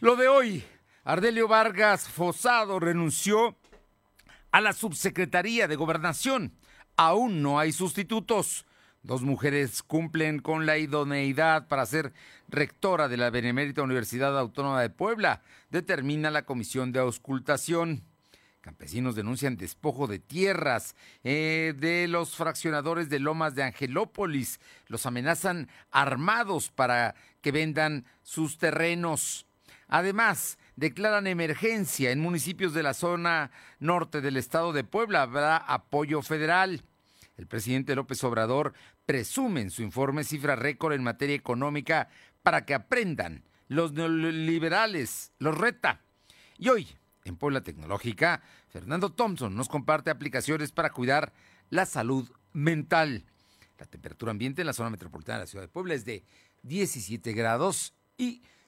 Lo de hoy, Ardelio Vargas Fosado renunció a la subsecretaría de gobernación. Aún no hay sustitutos. Dos mujeres cumplen con la idoneidad para ser rectora de la Benemérita Universidad Autónoma de Puebla, determina la Comisión de Auscultación. Campesinos denuncian despojo de tierras eh, de los fraccionadores de Lomas de Angelópolis. Los amenazan armados para que vendan sus terrenos. Además, declaran emergencia en municipios de la zona norte del estado de Puebla. Habrá apoyo federal. El presidente López Obrador presume en su informe cifra récord en materia económica para que aprendan. Los neoliberales los reta. Y hoy, en Puebla Tecnológica, Fernando Thompson nos comparte aplicaciones para cuidar la salud mental. La temperatura ambiente en la zona metropolitana de la ciudad de Puebla es de 17 grados y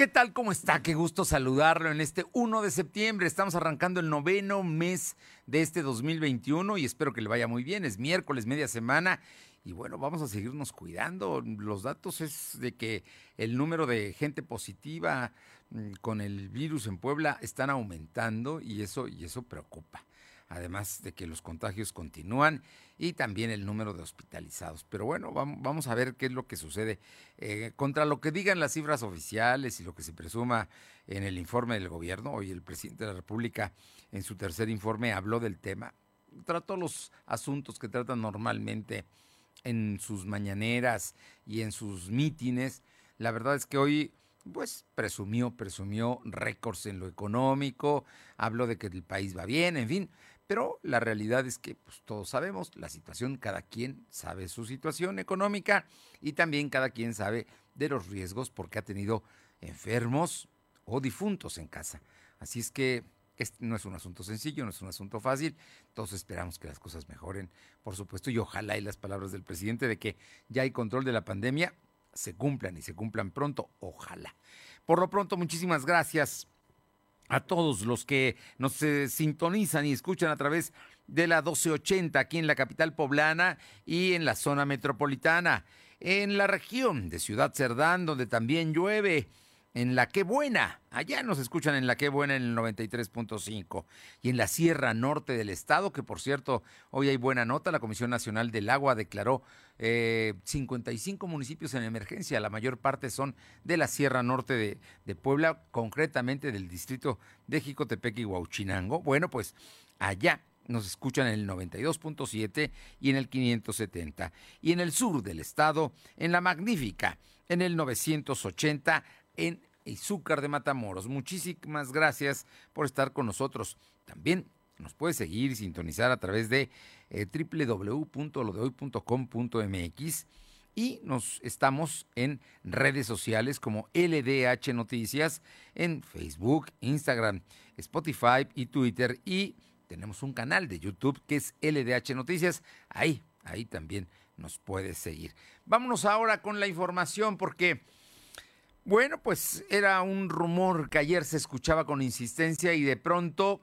¿Qué tal? ¿Cómo está? Qué gusto saludarlo en este 1 de septiembre. Estamos arrancando el noveno mes de este 2021 y espero que le vaya muy bien. Es miércoles, media semana. Y bueno, vamos a seguirnos cuidando. Los datos es de que el número de gente positiva mm, con el virus en Puebla están aumentando y eso, y eso preocupa además de que los contagios continúan y también el número de hospitalizados. Pero bueno, vamos a ver qué es lo que sucede. Eh, contra lo que digan las cifras oficiales y lo que se presuma en el informe del gobierno, hoy el presidente de la República en su tercer informe habló del tema, trató los asuntos que tratan normalmente en sus mañaneras y en sus mítines. La verdad es que hoy pues presumió, presumió récords en lo económico, habló de que el país va bien, en fin, pero la realidad es que pues, todos sabemos la situación, cada quien sabe su situación económica y también cada quien sabe de los riesgos porque ha tenido enfermos o difuntos en casa. Así es que este no es un asunto sencillo, no es un asunto fácil. Todos esperamos que las cosas mejoren, por supuesto, y ojalá y las palabras del presidente de que ya hay control de la pandemia se cumplan y se cumplan pronto, ojalá. Por lo pronto, muchísimas gracias a todos los que nos eh, sintonizan y escuchan a través de la 1280 aquí en la capital poblana y en la zona metropolitana, en la región de Ciudad Cerdán, donde también llueve en La Qué Buena. Allá nos escuchan en La Qué Buena en el 93.5. Y en la Sierra Norte del Estado, que por cierto, hoy hay buena nota. La Comisión Nacional del Agua declaró 55 eh, municipios en emergencia. La mayor parte son de la Sierra Norte de, de Puebla, concretamente del distrito de Jicotepec y Huauchinango. Bueno, pues allá nos escuchan en el 92.7 y en el 570. Y en el sur del estado, en la Magnífica, en el 980 en Izúcar de Matamoros. Muchísimas gracias por estar con nosotros. También nos puede seguir y sintonizar a través de eh, y nos estamos en redes sociales como LDH Noticias en Facebook, Instagram, Spotify y Twitter y tenemos un canal de YouTube que es LDH Noticias. Ahí, ahí también nos puede seguir. Vámonos ahora con la información porque bueno, pues era un rumor que ayer se escuchaba con insistencia y de pronto,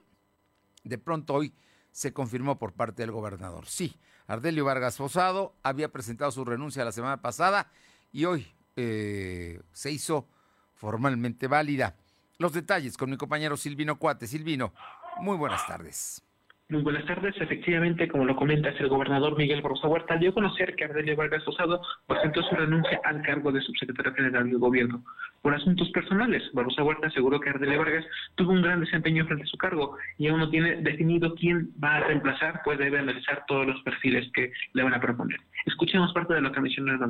de pronto hoy se confirmó por parte del gobernador. Sí, Ardelio Vargas Fosado había presentado su renuncia la semana pasada y hoy eh, se hizo formalmente válida. Los detalles con mi compañero Silvino Cuate. Silvino, muy buenas tardes. Muy buenas tardes. Efectivamente, como lo comentas, el gobernador Miguel Barroso Huerta dio a conocer que Ardelio Vargas Osado presentó su renuncia al cargo de subsecretario general del gobierno. Por asuntos personales, Barroso Huerta aseguró que Ardelio Vargas tuvo un gran desempeño frente a su cargo y aún no tiene definido quién va a reemplazar, pues debe analizar todos los perfiles que le van a proponer. Escuchemos parte de lo que mencionó el.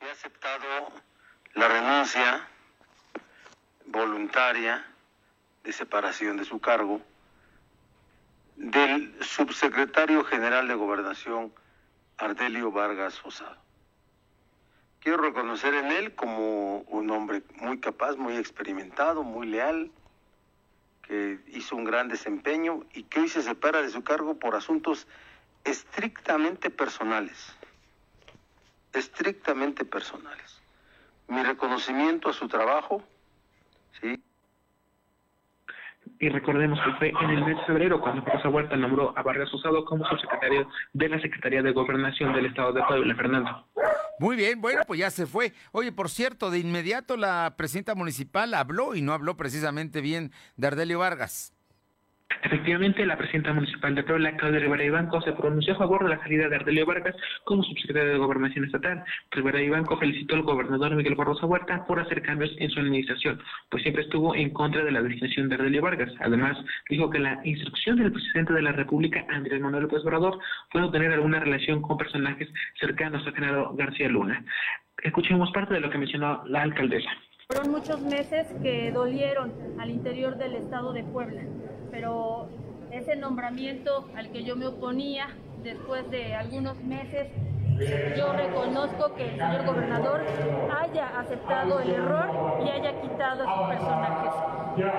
He aceptado la renuncia voluntaria de separación de su cargo del subsecretario general de Gobernación, Ardelio Vargas Osado. Quiero reconocer en él como un hombre muy capaz, muy experimentado, muy leal, que hizo un gran desempeño y que hoy se separa de su cargo por asuntos estrictamente personales. Estrictamente personales. Mi reconocimiento a su trabajo, ¿sí? Y recordemos que fue en el mes de febrero cuando Rosa Huerta nombró a Vargas Usado como subsecretario de la Secretaría de Gobernación del Estado de Puebla, Fernando. Muy bien, bueno, pues ya se fue. Oye, por cierto, de inmediato la presidenta municipal habló y no habló precisamente bien de Ardelio Vargas. Efectivamente, la presidenta municipal de Puebla, Claudia Rivera Ibanco, se pronunció a favor de la salida de Ardelio Vargas como subsecretario de Gobernación Estatal. Rivera Ibanco felicitó al gobernador Miguel Barroso Huerta por hacer cambios en su administración, pues siempre estuvo en contra de la designación de Ardelio Vargas. Además, dijo que la instrucción del presidente de la República, Andrés Manuel López Obrador, fue no tener alguna relación con personajes cercanos a Genaro García Luna. Escuchemos parte de lo que mencionó la alcaldesa. Fueron muchos meses que dolieron al interior del estado de Puebla pero ese nombramiento al que yo me oponía después de algunos meses, yo reconozco que el señor gobernador haya aceptado el error y haya quitado a sus personajes.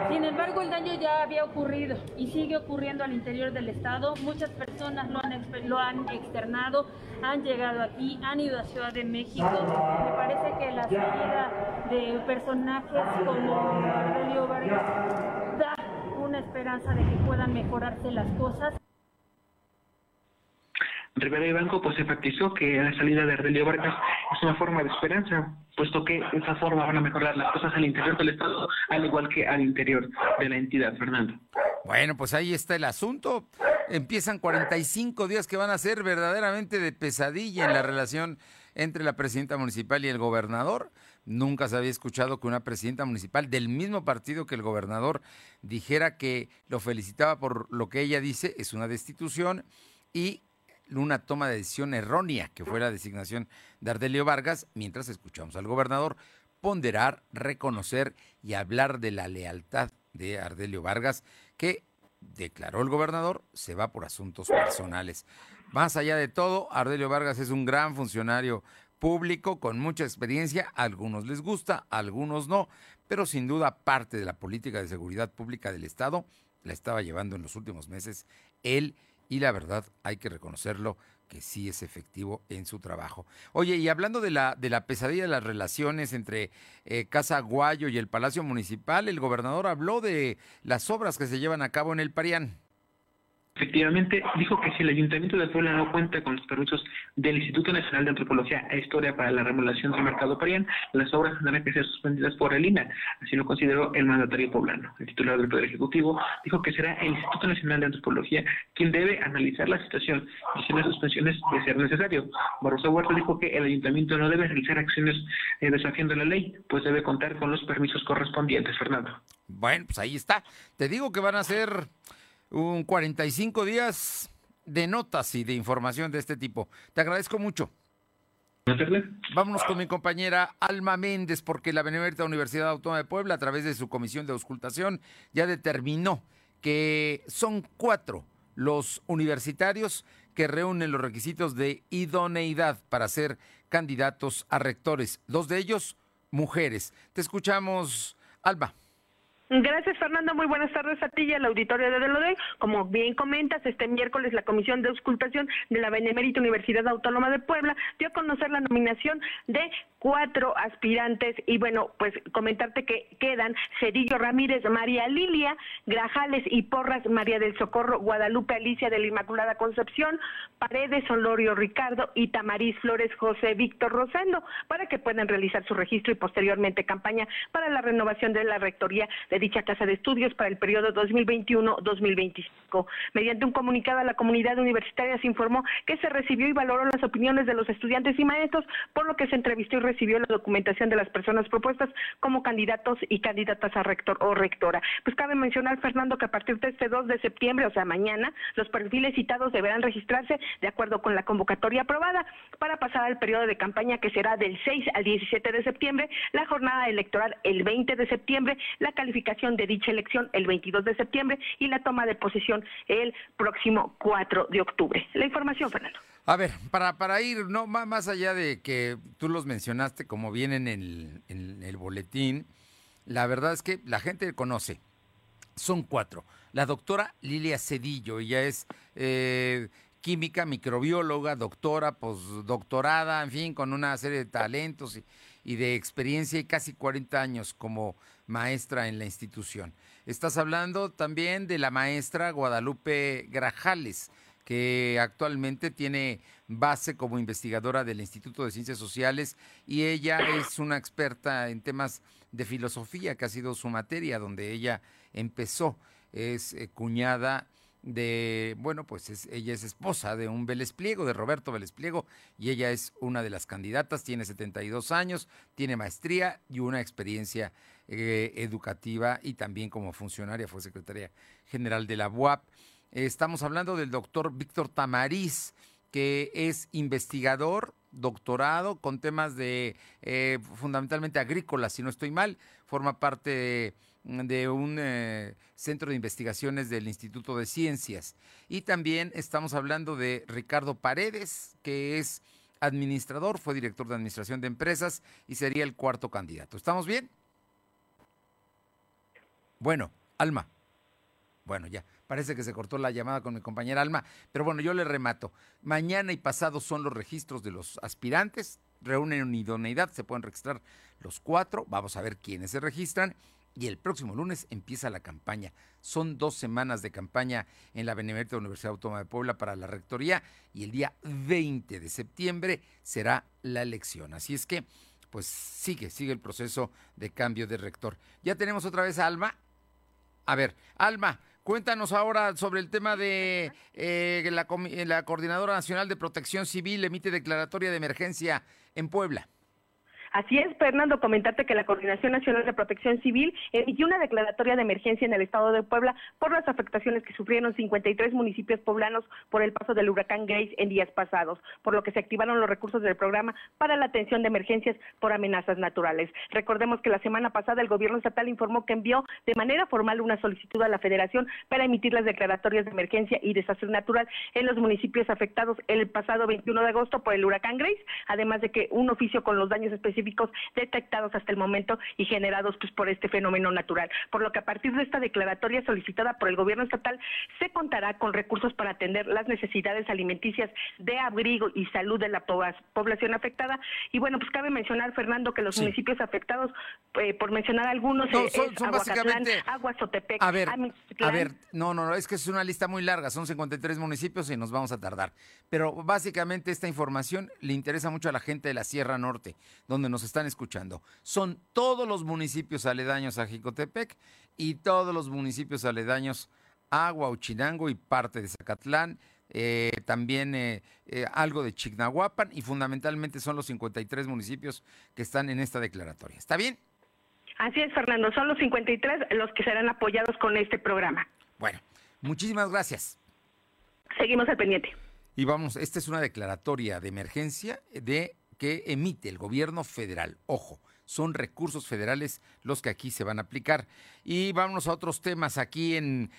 Sin embargo, el daño ya había ocurrido y sigue ocurriendo al interior del Estado. Muchas personas lo han, externado, han llegado aquí, han ido a Ciudad de México. Me parece que la salida de personajes como Aurelio Vargas una esperanza de que puedan mejorarse las cosas. Rivera y Banco pues enfatizó que la salida de Ardelio Vargas es una forma de esperanza, puesto que de esa forma van a mejorar las cosas al interior del Estado, al igual que al interior de la entidad, Fernando. Bueno, pues ahí está el asunto. Empiezan 45 días que van a ser verdaderamente de pesadilla en la relación entre la presidenta municipal y el gobernador. Nunca se había escuchado que una presidenta municipal del mismo partido que el gobernador dijera que lo felicitaba por lo que ella dice es una destitución y una toma de decisión errónea, que fue la designación de Ardelio Vargas, mientras escuchamos al gobernador ponderar, reconocer y hablar de la lealtad de Ardelio Vargas, que declaró el gobernador, se va por asuntos personales. Más allá de todo, Ardelio Vargas es un gran funcionario público con mucha experiencia, a algunos les gusta, a algunos no, pero sin duda parte de la política de seguridad pública del Estado la estaba llevando en los últimos meses él y la verdad hay que reconocerlo que sí es efectivo en su trabajo. Oye, y hablando de la, de la pesadilla de las relaciones entre eh, Casa Guayo y el Palacio Municipal, el gobernador habló de las obras que se llevan a cabo en el Parián. Efectivamente, dijo que si el Ayuntamiento de Puebla no cuenta con los permisos del Instituto Nacional de Antropología e Historia para la remodelación del mercado Parián, las obras tendrán que ser suspendidas por el INA. Así lo consideró el mandatario poblano. El titular del Poder Ejecutivo dijo que será el Instituto Nacional de Antropología quien debe analizar la situación y si las suspensiones de ser necesario. Barroso Huerta dijo que el Ayuntamiento no debe realizar acciones eh, desafiando la ley, pues debe contar con los permisos correspondientes, Fernando. Bueno, pues ahí está. Te digo que van a ser un 45 días de notas y de información de este tipo. Te agradezco mucho. Vámonos con mi compañera Alma Méndez, porque la Benemérita Universidad Autónoma de Puebla, a través de su comisión de auscultación, ya determinó que son cuatro los universitarios que reúnen los requisitos de idoneidad para ser candidatos a rectores. Dos de ellos, mujeres. Te escuchamos, Alba. Gracias, Fernando. Muy buenas tardes a ti y al auditorio de Delodey. Como bien comentas, este miércoles la Comisión de Auscultación de la Benemérita Universidad Autónoma de Puebla dio a conocer la nominación de cuatro aspirantes y bueno, pues comentarte que quedan Cerillo Ramírez, María Lilia, Grajales y Porras, María del Socorro, Guadalupe Alicia de la Inmaculada Concepción, Paredes, Olorio Ricardo y Tamariz Flores José Víctor Rosendo, para que puedan realizar su registro y posteriormente campaña para la renovación de la rectoría de dicha casa de estudios para el periodo 2021-2025. Mediante un comunicado a la comunidad universitaria se informó que se recibió y valoró las opiniones de los estudiantes y maestros, por lo que se entrevistó y recibió la documentación de las personas propuestas como candidatos y candidatas a rector o rectora. Pues cabe mencionar, Fernando, que a partir de este 2 de septiembre, o sea, mañana, los perfiles citados deberán registrarse de acuerdo con la convocatoria aprobada para pasar al periodo de campaña que será del 6 al 17 de septiembre, la jornada electoral el 20 de septiembre, la calificación de dicha elección el 22 de septiembre y la toma de posesión el próximo 4 de octubre. La información, Fernando. A ver, para, para ir no más, allá de que tú los mencionaste como vienen en el, boletín, la verdad es que la gente conoce Son cuatro. La doctora Lilia Cedillo, ella es eh, química, microbióloga, doctora, postdoctorada, en fin, con una serie de talentos y de experiencia y casi 40 años como maestra en la institución. Estás hablando también de la maestra Guadalupe Grajales, que actualmente tiene base como investigadora del Instituto de Ciencias Sociales y ella es una experta en temas de filosofía, que ha sido su materia, donde ella empezó. Es eh, cuñada de, bueno, pues ella es esposa de un Vélez Pliego, de Roberto Vélez Pliego, y ella es una de las candidatas, tiene 72 años, tiene maestría y una experiencia eh, educativa y también como funcionaria, fue secretaria general de la UAP. estamos hablando del doctor Víctor Tamariz, que es investigador, doctorado con temas de eh, fundamentalmente agrícolas, si no estoy mal, forma parte de, un eh, centro de investigaciones del Instituto de Ciencias. Y también estamos hablando de Ricardo Paredes, que es administrador, fue director de administración de empresas y sería el cuarto candidato. ¿Estamos bien? Bueno, Alma. Bueno, ya. Parece que se cortó la llamada con mi compañera Alma, pero bueno, yo le remato. Mañana y pasado son los registros de los aspirantes, reúnen idoneidad, se pueden registrar los cuatro, vamos a ver quiénes se registran y el próximo lunes empieza la campaña. Son dos semanas de campaña en la Benemérita Universidad Autónoma de Puebla para la rectoría y el día 20 de septiembre será la elección. Así es que, pues sigue, sigue el proceso de cambio de rector. Ya tenemos otra vez a Alma. A ver, Alma, Cuéntanos ahora sobre el tema de eh, la, la Coordinadora Nacional de Protección Civil emite declaratoria de emergencia en Puebla. Así es, Fernando, comentarte que la Coordinación Nacional de Protección Civil emitió una declaratoria de emergencia en el estado de Puebla por las afectaciones que sufrieron 53 municipios poblanos por el paso del huracán Grace en días pasados, por lo que se activaron los recursos del programa para la atención de emergencias por amenazas naturales. Recordemos que la semana pasada el gobierno estatal informó que envió de manera formal una solicitud a la Federación para emitir las declaratorias de emergencia y desastre natural en los municipios afectados el pasado 21 de agosto por el huracán Grace, además de que un oficio con los daños específicos detectados hasta el momento y generados pues, por este fenómeno natural. Por lo que a partir de esta declaratoria solicitada por el gobierno estatal se contará con recursos para atender las necesidades alimenticias de abrigo y salud de la población afectada. Y bueno, pues cabe mencionar, Fernando, que los municipios afectados, eh, por mencionar algunos, no, eh, son, básicamente... Aguasotepec, a ver, a ver, no, no, no, es que es una lista muy larga, son 53 municipios y nos vamos a tardar. Pero básicamente esta información le interesa mucho a la gente de la Sierra Norte, donde nos están escuchando. Son todos los municipios aledaños a Jicotepec y todos los municipios aledaños a Huauchinango y parte de Zacatlán. Eh, también eh, eh, algo de Chignahuapan y fundamentalmente son los 53 municipios que están en esta declaratoria. ¿Está bien? Así es, Fernando. Son los 53 los que serán apoyados con este programa. Bueno, muchísimas gracias. Seguimos al pendiente. Y vamos, esta es una declaratoria de emergencia de que emite el gobierno federal. Ojo, son recursos federales los que aquí se van a aplicar. Y vámonos a otros temas aquí en,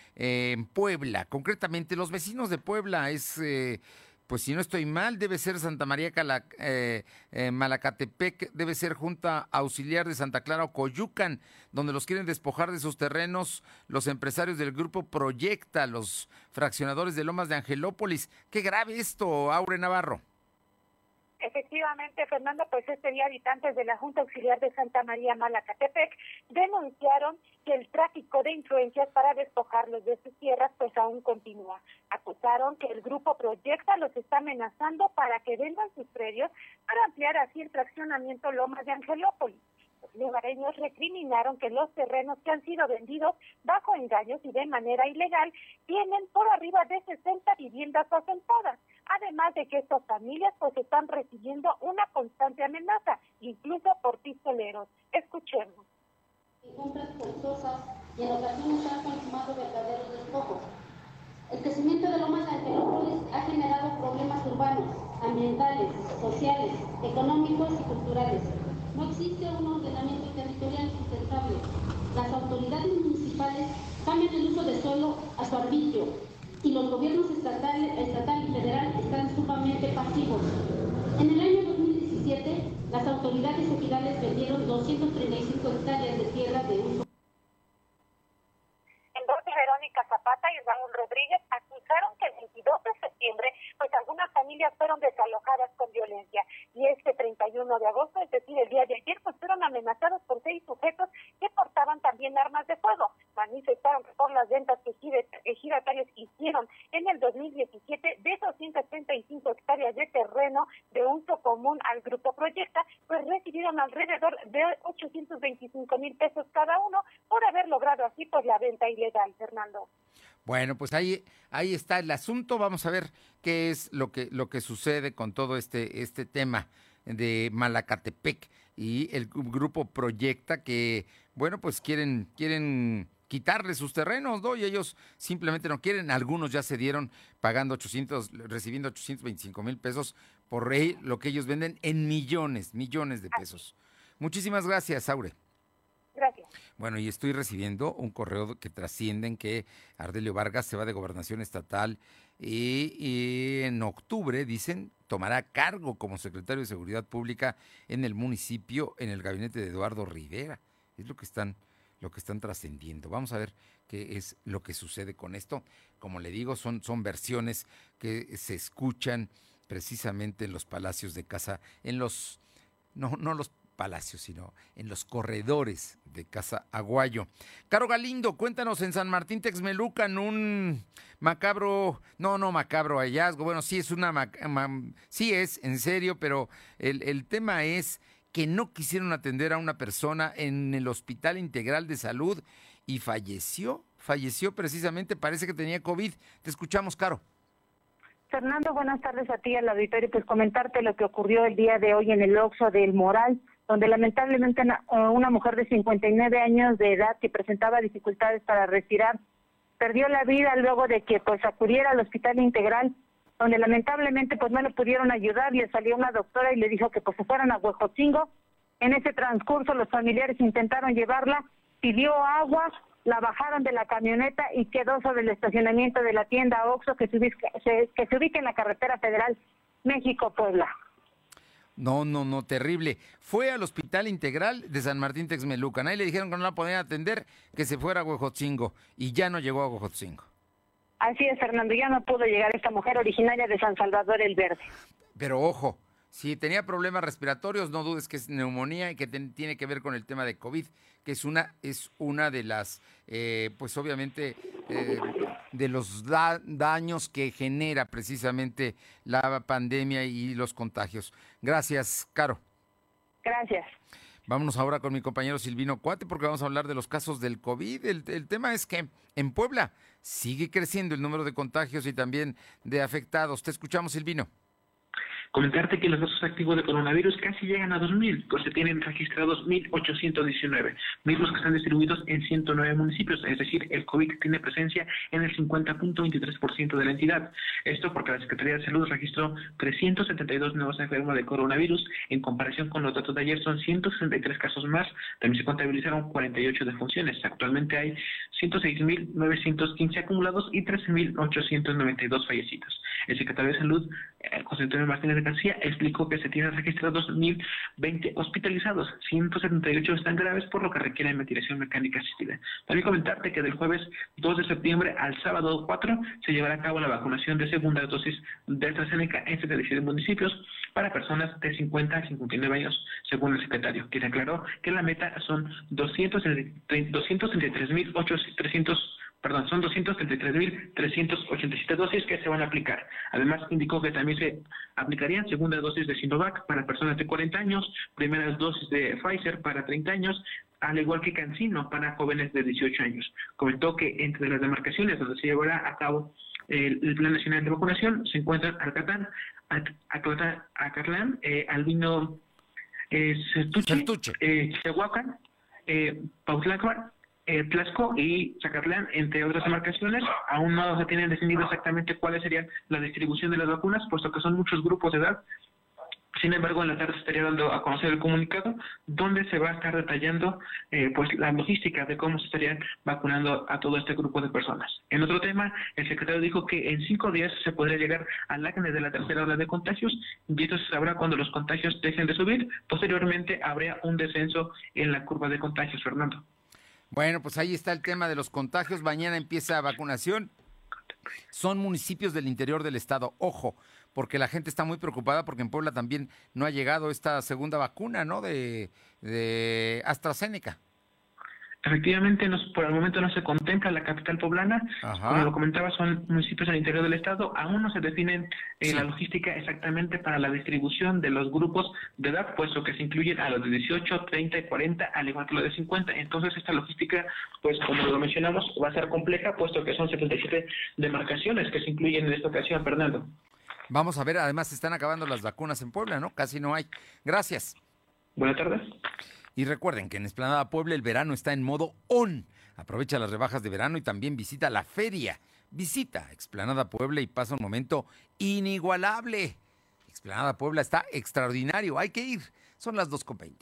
Puebla. Concretamente, los vecinos de Puebla es... Eh, pues si no estoy mal, debe ser Santa María eh, eh, Malacatepec, debe ser Junta Auxiliar de Santa Clara o Coyucan, donde los quieren despojar de sus terrenos los empresarios del grupo Proyecta, los fraccionadores de Lomas de Angelópolis. Qué grave esto, Aure Navarro. Efectivamente, Fernando, pues este día habitantes de la Junta Auxiliar de Santa María Malacatepec denunciaron que el tráfico de influencias para despojarlos de sus tierras pues aún continúa. Acusaron que el grupo Proyecta los está amenazando para que vendan sus predios para ampliar así el fraccionamiento Lomas de Angelópolis. Los lugareños recriminaron que los terrenos que han sido vendidos bajo engaños y de manera ilegal tienen por arriba de 60 viviendas asentadas además de que estas familias pues están recibiendo una constante amenaza, incluso por pistoleros. Escuchemos. Compras forzosas y en ocasiones han consumado verdaderos despojos. El crecimiento de Lomas Angelópolis ha generado problemas urbanos, ambientales, sociales, económicos y culturales. No existe un ordenamiento territorial sustentable. Las autoridades municipales cambian el uso de suelo a su arbitrio, y los gobiernos estatal, estatal y federal están sumamente pasivos. En el año 2017, las autoridades ejidales vendieron 235 hectáreas de tierra de uso. En voz Verónica Zapata y Raúl Rodríguez acusaron que el 22 de septiembre, pues algunas familias fueron desalojadas con violencia. Y este 31 de agosto, es decir, el día de ayer, pues fueron amenazadas 825 mil pesos cada uno por haber logrado así pues la venta ilegal, Fernando. Bueno, pues ahí, ahí está el asunto. Vamos a ver qué es lo que, lo que sucede con todo este, este tema de Malacatepec y el grupo Proyecta que, bueno, pues quieren, quieren quitarle sus terrenos, ¿no? Y ellos simplemente no quieren. Algunos ya se dieron pagando 800, recibiendo 825 mil pesos por lo que ellos venden en millones, millones de pesos. Muchísimas gracias, Aure. Bueno, y estoy recibiendo un correo que trasciende en que Ardelio Vargas se va de gobernación estatal y, en octubre, dicen, tomará cargo como secretario de Seguridad Pública en el municipio, en el gabinete de Eduardo Rivera. Es lo que están, lo que están trascendiendo. Vamos a ver qué es lo que sucede con esto. Como le digo, son, son versiones que se escuchan precisamente en los palacios de casa, en los, no, no los Palacio, sino en los corredores de Casa Aguayo. Caro Galindo, cuéntanos en San Martín Texmelucan un macabro, no, no macabro hallazgo, bueno, sí es una, sí es, en serio, pero el, el tema es que no quisieron atender a una persona en el Hospital Integral de Salud y falleció, falleció precisamente, parece que tenía COVID. Te escuchamos, Caro. Fernando, buenas tardes a ti al auditorio. Pues comentarte lo que ocurrió el día de hoy en el Oxo del Moral donde lamentablemente eh, una mujer de 59 años de edad que presentaba dificultades para respirar perdió la vida luego de que pues acudiera al hospital integral donde lamentablemente pues no le pudieron ayudar le salió una doctora y le dijo que pues se fueran a Huejotzingo. En ese transcurso los familiares intentaron llevarla pidió agua la bajaron de la camioneta y quedó sobre el estacionamiento de la tienda Oxxo que se ubica, que se ubica en la carretera federal México Puebla no, no, no, terrible. Fue al Hospital Integral de San Martín Texmelucan. Ahí le dijeron que no la podían atender, que se fuera a Huejotzingo. Y ya no llegó a Huejotzingo. Así es, Fernando. Ya no pudo llegar esta mujer originaria de San Salvador el Verde. Pero ojo, si tenía problemas respiratorios, no dudes que es neumonía y que tiene que ver con el tema de COVID, que es una, es una de las, eh, pues obviamente, eh, de los daños que genera precisamente la pandemia y los contagios. Gracias, Caro. Gracias. Vámonos ahora con mi compañero Silvino Cuate porque vamos a hablar de los casos del COVID. el tema es que en Puebla sigue creciendo el número de contagios y también de afectados. Te escuchamos, Silvino. Comentarte que los casos activos de coronavirus casi llegan a 2.000, pues se tienen registrados 1.819, mismos que están distribuidos en 109 municipios, es decir, el COVID tiene presencia en el 50.23% de la entidad. Esto porque la Secretaría de Salud registró 372 nuevos enfermos de coronavirus, en comparación con los datos de ayer son 163 casos más, también se contabilizaron 48 defunciones. Actualmente hay 106.915 acumulados y 13.892 fallecidos. El secretario de Salud, eh, José Antonio Martínez García explicó que se tienen registrados 1.020 hospitalizados, 178 están graves, por lo que requieren ventilación mecánica asistida. También comentarte que del jueves 2 de septiembre al sábado 4 se llevará a cabo la vacunación de segunda dosis de AstraZeneca en 77 municipios para personas de 50 a 59 años, según el secretario, quien aclaró que la meta son 233.300 perdón, son 233.387 dosis que se van a aplicar. Además, indicó que también se aplicarían segunda dosis de Sinovac para personas de 40 años, primeras dosis de Pfizer para 30 años, al igual que Cancino para jóvenes de 18 años. Comentó que entre las demarcaciones donde se llevará a cabo el, Plan Nacional de Vacunación se encuentran Arcatán, Acatlán, eh, Albino eh, eh, Chihuahua, eh, eh, y Zacatlán, entre otras demarcaciones. Aún no se tienen definido exactamente cuáles serían la distribución de las vacunas, puesto que son muchos grupos de edad. Sin embargo, en la tarde estaría dando a conocer el comunicado, donde se va a estar detallando eh, pues la logística de cómo se estarían vacunando a todo este grupo de personas. En otro tema, el secretario dijo que en cinco días se podría llegar al acne de la tercera ola de contagios, y esto se sabrá cuando los contagios dejen de subir. Posteriormente, habría un descenso en la curva de contagios, Fernando. Bueno, pues ahí está el tema de los contagios. Mañana empieza vacunación. Son municipios del interior del estado. Ojo, porque la gente está muy preocupada porque en Puebla también no ha llegado esta segunda vacuna, ¿no? De, de AstraZeneca. Efectivamente, por el momento no se contempla la capital poblana. Como lo comentaba, son municipios al interior del estado. Aún no se define eh, la logística exactamente para la distribución de los grupos de edad, puesto que se incluyen a los de 18, 30 y 40, al igual que los de 50. Entonces, esta logística, pues como lo mencionamos, va a ser compleja, puesto que son 77 demarcaciones que se incluyen en esta ocasión, Fernando. Vamos a ver, además se están acabando las vacunas en Puebla, ¿no? Casi no hay. Gracias. Buenas tardes. Y recuerden que en Esplanada Puebla el verano está en modo on. Aprovecha las rebajas de verano y también visita la feria. Visita Explanada Puebla y pasa un momento inigualable. Explanada Puebla está extraordinario, hay que ir. Son las 2.20.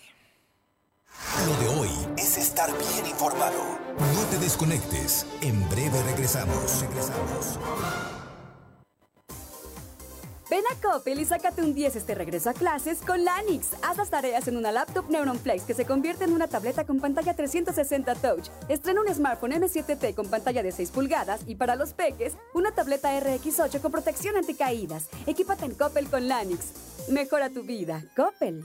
Lo de hoy es estar bien informado. No te desconectes. En breve regresamos. Regresamos. Ven a Coppel y sácate un 10 este regreso a clases con Lanix. Haz las tareas en una laptop Neuron Flex que se convierte en una tableta con pantalla 360 Touch. Estrena un smartphone M7T con pantalla de 6 pulgadas y para los peques, una tableta RX8 con protección anticaídas. Equípate en Coppel con Lanix. Mejora tu vida. Coppel.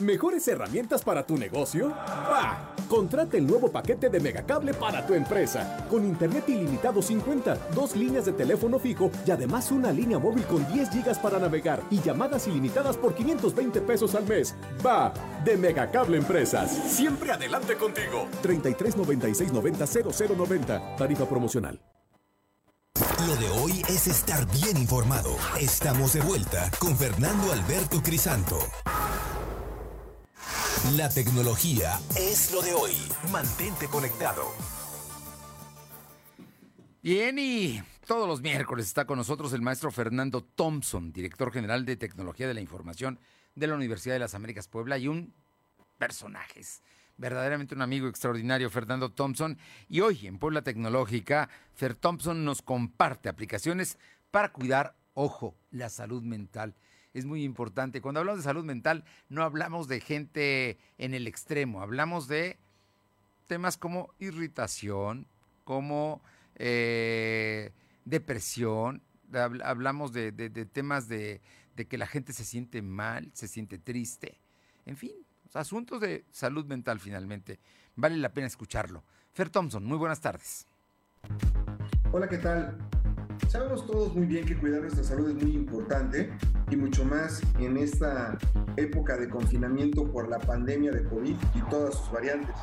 ¿Mejores herramientas para tu negocio? ¡Ah! Contrata el nuevo paquete de Megacable para tu empresa. Con internet ilimitado 50, dos líneas de teléfono fijo y además una línea móvil con 10 gigas para navegar y llamadas ilimitadas por 520 pesos al mes. ¡Va! De Megacable Empresas. Siempre adelante contigo. 33 96 90 0090. Tarifa promocional. Lo de hoy es estar bien informado. Estamos de vuelta con Fernando Alberto Crisanto. La tecnología es lo de hoy. Mantente conectado. Bien, y todos los miércoles está con nosotros el maestro Fernando Thompson, director general de Tecnología de la Información de la Universidad de las Américas Puebla y un personaje, verdaderamente un amigo extraordinario, Fernando Thompson. Y hoy en Puebla Tecnológica, Fer Thompson nos comparte aplicaciones para cuidar, ojo, la salud mental es muy importante. Cuando hablamos de salud mental, no hablamos de gente en el extremo, hablamos de temas como irritación, como eh, depresión, hablamos de, temas de, que la gente se siente mal, se siente triste, en fin, asuntos de salud mental finalmente. Vale la pena escucharlo. Fer Thompson, muy buenas tardes. Hola, ¿qué tal? Sabemos todos muy bien que cuidar nuestra salud es muy importante y mucho más en esta época de confinamiento por la pandemia de COVID y todas sus variantes.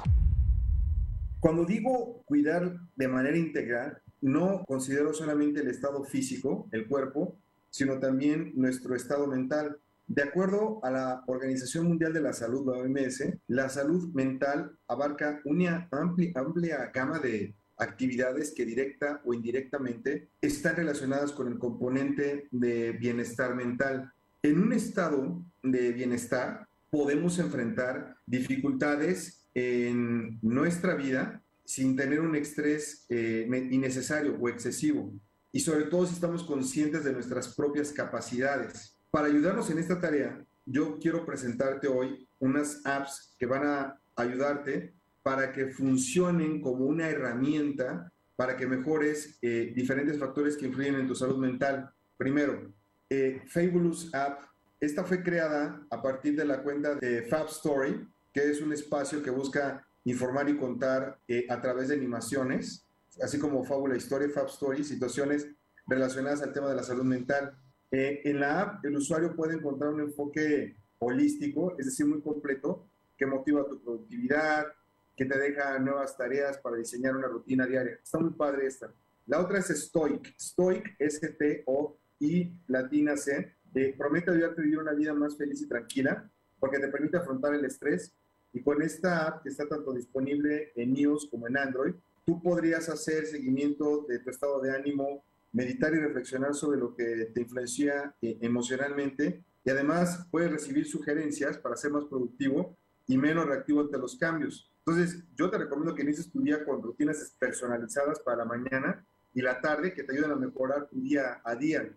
Cuando digo cuidar de manera integral, no considero solamente el estado físico, el cuerpo, sino también nuestro estado mental. De acuerdo a la Organización Mundial de la Salud, la OMS, la salud mental abarca una amplia, amplia gama de actividades que directa o indirectamente están relacionadas con el componente de bienestar mental. En un estado de bienestar podemos enfrentar dificultades en nuestra vida sin tener un estrés eh, innecesario o excesivo y sobre todo si estamos conscientes de nuestras propias capacidades. Para ayudarnos en esta tarea, yo quiero presentarte hoy unas apps que van a ayudarte para que funcionen como una herramienta para que mejores eh, diferentes factores que influyen en tu salud mental. Primero, eh, Fabulous App. Esta fue creada a partir de la cuenta de Fab Story, que es un espacio que busca informar y contar eh, a través de animaciones. así como Fábula Historia, Fab Story, situaciones relacionadas al tema de la salud mental. En la app, el usuario puede encontrar un enfoque holístico, es decir, muy completo, que motiva tu productividad, que te deja nuevas tareas para diseñar una rutina diaria. Está muy padre esta. La otra es Stoic. Stoic, S-T-O-I, latina C. Promete ayudarte a vivir una vida más feliz y tranquila porque te permite afrontar el estrés. Y con esta app que está tanto disponible en iOS como en Android, tú podrías hacer seguimiento de tu estado de ánimo, meditar y reflexionar sobre lo que te influencia eh, emocionalmente y además puedes recibir sugerencias para ser más productivo y menos reactivo ante los cambios. Entonces, yo te recomiendo que inicies tu día con rutinas personalizadas para la mañana y la tarde que te ayuden a mejorar tu día a día.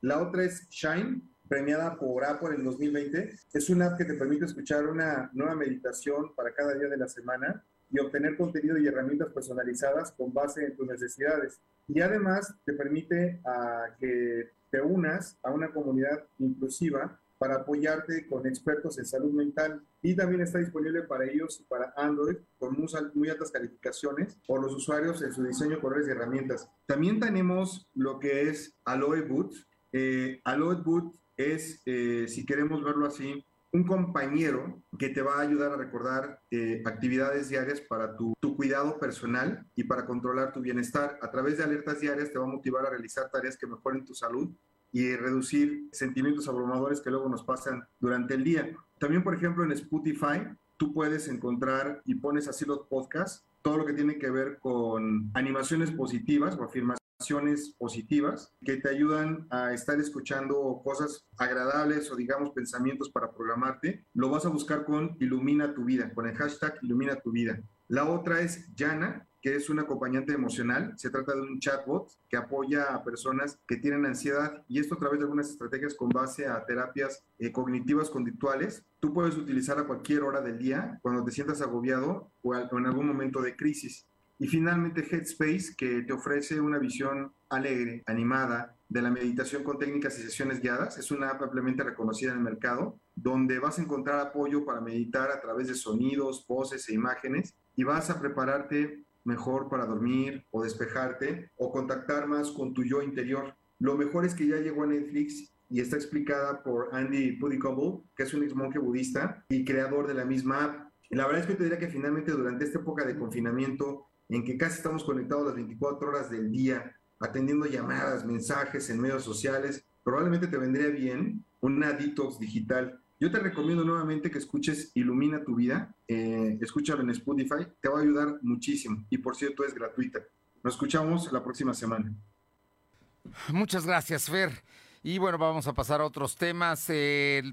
La otra es Shine, premiada por Apple en 2020. Es una app que te permite escuchar una nueva meditación para cada día de la semana y obtener contenido y herramientas personalizadas con base en tus necesidades. Y además te permite a que te unas a una comunidad inclusiva para apoyarte con expertos en salud mental y también está disponible para ellos y para Android con muy, altas calificaciones por los usuarios en su diseño, colores y herramientas. También tenemos lo que es Aloe Boot. Eh, Aloe Boot es, eh, si queremos verlo así, un compañero que te va a ayudar a recordar eh, actividades diarias para tu, tu, cuidado personal y para controlar tu bienestar. A través de alertas diarias te va a motivar a realizar tareas que mejoren tu salud y reducir sentimientos abrumadores que luego nos pasan durante el día. También, por ejemplo, en Spotify, tú puedes encontrar y pones así los podcasts, todo lo que tiene que ver con animaciones positivas o afirmaciones positivas que te ayudan a estar escuchando cosas agradables o digamos pensamientos para programarte. Lo vas a buscar con Ilumina tu vida, con el hashtag Ilumina tu vida. La otra es Yana, que es un acompañante emocional. Se trata de un chatbot que apoya a personas que tienen ansiedad y esto a través de algunas estrategias con base a terapias eh, cognitivas conductuales. Tú puedes utilizar a cualquier hora del día cuando te sientas agobiado o en algún momento de crisis. Y finalmente Headspace, que te ofrece una visión alegre, animada, de la meditación con técnicas y sesiones guiadas. Es una app ampliamente reconocida en el mercado, donde vas a encontrar apoyo para meditar a través de sonidos, voces e imágenes y vas a prepararte mejor para dormir o despejarte o contactar más con tu yo interior. Lo mejor es que ya llegó a Netflix y está explicada por Andy Pudikoble, que es un ex monje budista y creador de la misma app. la verdad es que te diría que finalmente durante esta época de confinamiento, en que casi estamos conectados las 24 horas del día, atendiendo llamadas, mensajes en medios sociales, probablemente te vendría bien una detox digital yo te recomiendo nuevamente que escuches Ilumina tu vida, eh, escúchalo en Spotify, te va a ayudar muchísimo y por cierto es gratuita. Nos escuchamos la próxima semana. Muchas gracias, Fer. Y bueno, vamos a pasar a otros temas.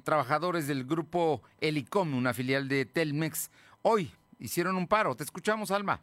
Trabajadores del grupo Helicom, una filial de Telmex, hoy hicieron un paro. Te escuchamos, Alma.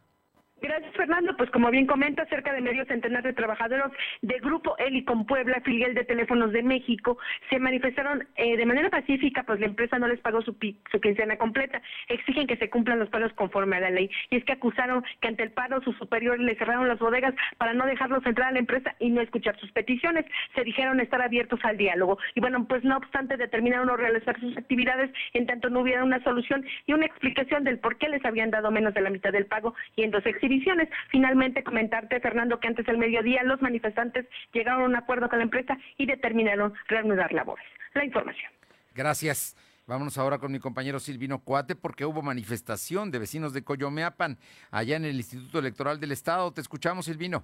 Fernando. Pues como bien comenta, cerca de medio centenar de trabajadores de Grupo Helicom Puebla, filial de Teléfonos de México, se manifestaron eh, de manera pacífica, pues la empresa no les pagó su, su quincena completa. Exigen que se cumplan los pagos conforme a la ley. Y es que acusaron que ante el paro sus superiores le cerraron las bodegas para no dejarlos entrar a la empresa y no escuchar sus peticiones. Se dijeron estar abiertos al diálogo. Y bueno, pues no obstante determinaron no realizar sus actividades en tanto no hubiera una solución y una explicación del por qué les habían dado menos de la mitad del pago y en dos exhibiciones Finalmente, comentarte, Fernando, que antes del mediodía los manifestantes llegaron a un acuerdo con la empresa y determinaron reanudar labores. La información. Gracias. Vámonos ahora con mi compañero Silvino Cuate porque hubo manifestación de vecinos de Coyomeapan allá en el Instituto Electoral del Estado. Te escuchamos, Silvino.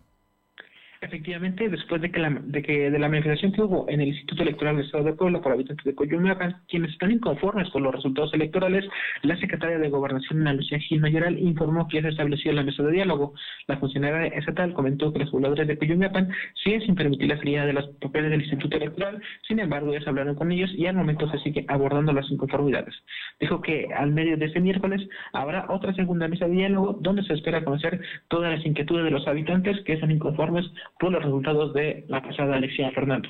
Efectivamente, después de que, la, de que de la manifestación que hubo en el Instituto Electoral del Estado de Puebla por habitantes de Coyumeapan, quienes están inconformes con los resultados electorales, la secretaria de Gobernación, Ana Lucía Gil Mayoral, informó que ya se estableció la mesa de diálogo. La funcionaria estatal comentó que los pobladores de Coyumeapan siguen sin permitir la salida de las papeles del Instituto Electoral, sin embargo, ya se hablaron con ellos y al momento se sigue abordando las inconformidades. Dijo que al medio de este miércoles habrá otra segunda mesa de diálogo donde se espera conocer todas las inquietudes de los habitantes que están inconformes por los resultados de la pasada elección, Fernando.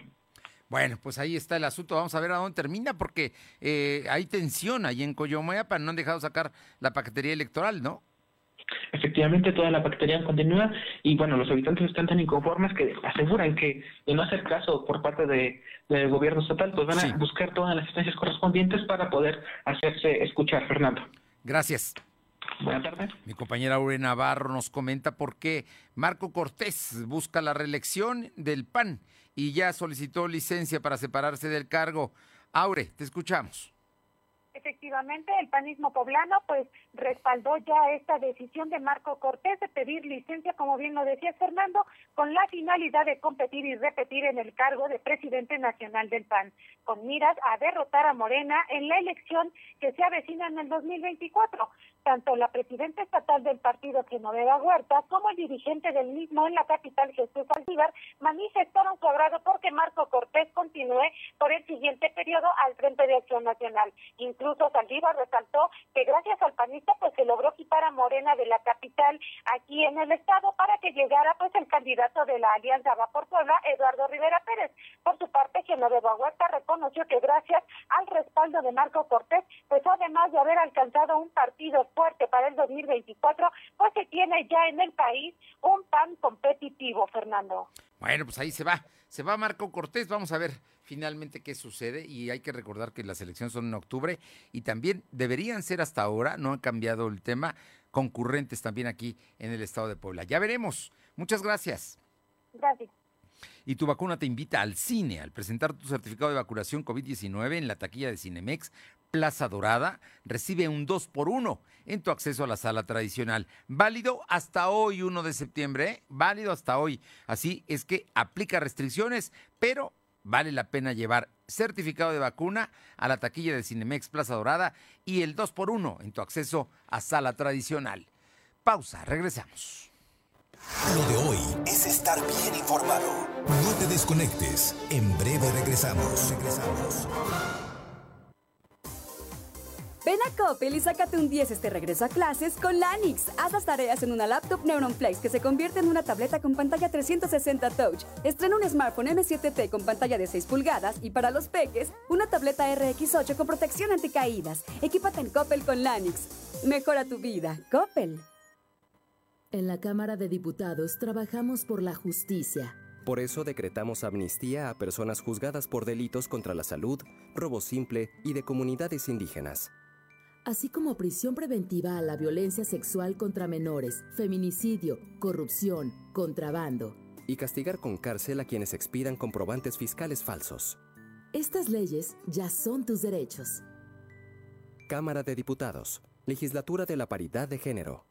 Bueno, pues ahí está el asunto. Vamos a ver a dónde termina, porque eh, hay tensión ahí en Coyomoyapa. No han dejado sacar la paquetería electoral, ¿no? Efectivamente, toda la paquetería continúa y bueno, los habitantes están tan inconformes que aseguran que de no hacer caso por parte de, del gobierno estatal, pues van a buscar todas las instancias correspondientes para poder hacerse escuchar, Fernando. Gracias. Buenas tardes. Mi compañera Aure Navarro nos comenta por qué Marco Cortés busca la reelección del PAN y ya solicitó licencia para separarse del cargo. Aure, te escuchamos. Efectivamente, el panismo poblano pues respaldó ya esta decisión de Marco Cortés de pedir licencia, como bien lo decía Fernando, con la finalidad de competir y repetir en el cargo de presidente nacional del PAN, con miras a derrotar a Morena en la elección que se avecina en el 2024. Tanto la presidenta estatal del partido, Genoveva Huerta, como el dirigente del mismo en la capital, Jesús Aldívar, manifestaron su agrado porque Marco Cortés continúe por el siguiente periodo al frente de Acción Nacional. Incluso Saldívar resaltó que gracias al pues se logró quitar a Morena de la capital aquí en el estado para que llegara pues el candidato de la Alianza Va por Puebla, Eduardo Rivera Pérez. Por su parte, Genoveva Huerta reconoció que gracias al respaldo de Marco Cortés, pues además de haber alcanzado un partido fuerte para el 2024, pues se tiene ya en el país un PAN competitivo, Fernando. Bueno, pues ahí se va, se va Marco Cortés, vamos a ver finalmente qué sucede y hay que recordar que las elecciones son en octubre y también deberían ser hasta ahora, no ha cambiado el tema, concurrentes también aquí en el estado de Puebla. Ya veremos. Muchas gracias. Gracias. Y tu vacuna te invita al cine al presentar tu certificado de vacunación COVID-19 en la taquilla de Cinemex Plaza Dorada, recibe un 2 por 1 en tu acceso a la sala tradicional. Válido hasta hoy, 1 de septiembre, ¿eh? válido hasta hoy. Así es que aplica restricciones, pero vale la pena llevar certificado de vacuna a la taquilla de Cinemex Plaza Dorada y el 2 por 1 en tu acceso a sala tradicional. Pausa, regresamos. Lo de hoy es estar bien informado. No te desconectes. En breve regresamos. Regresamos. Ven a Coppel y sácate un 10 este regreso a clases con Lanix. Haz las tareas en una laptop Neuron Flex que se convierte en una tableta con pantalla 360 Touch. Estrena un smartphone M7T con pantalla de 6 pulgadas y para los peques, una tableta RX8 con protección anticaídas. Equípate en Coppel con Lanix. Mejora tu vida. Coppel. En la Cámara de Diputados trabajamos por la justicia. Por eso decretamos amnistía a personas juzgadas por delitos contra la salud, robo simple y de comunidades indígenas así como prisión preventiva a la violencia sexual contra menores, feminicidio, corrupción, contrabando. Y castigar con cárcel a quienes expidan comprobantes fiscales falsos. Estas leyes ya son tus derechos. Cámara de Diputados, Legislatura de la Paridad de Género.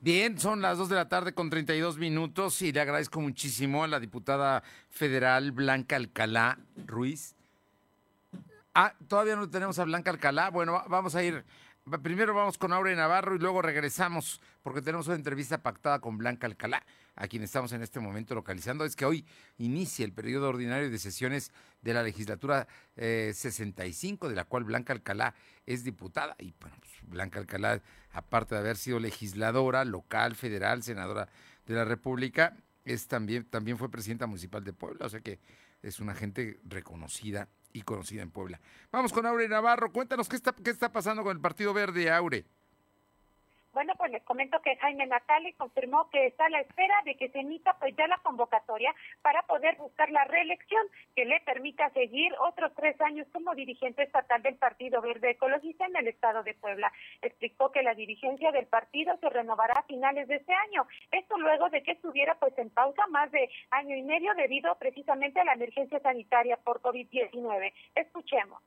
Bien, son las 2 de la tarde con 32 minutos y le agradezco muchísimo a la diputada federal Blanca Alcalá Ruiz. Ah, todavía no tenemos a Blanca Alcalá. Bueno, vamos a ir. Primero vamos con Aure Navarro y luego regresamos porque tenemos una entrevista pactada con Blanca Alcalá, a quien estamos en este momento localizando. Es que hoy inicia el periodo ordinario de sesiones de la legislatura 65, eh, de la cual Blanca Alcalá es diputada. Y bueno, pues, Blanca Alcalá aparte de haber sido legisladora local, federal, senadora de la República, es también, también fue presidenta municipal de Puebla, o sea que es una gente reconocida y conocida en Puebla. Vamos con Aure Navarro, cuéntanos qué está, qué está pasando con el Partido Verde, Aure. Bueno, pues les comento que Jaime Natali confirmó que está a la espera de que se emita pues ya la convocatoria para poder buscar la reelección que le permita seguir otros tres años como dirigente estatal del Partido Verde Ecologista en el estado de Puebla. Explicó que la dirigencia del partido se renovará a finales de este año. Esto luego de que estuviera pues en pausa más de año y medio debido precisamente a la emergencia sanitaria por COVID-19. Escuchemos.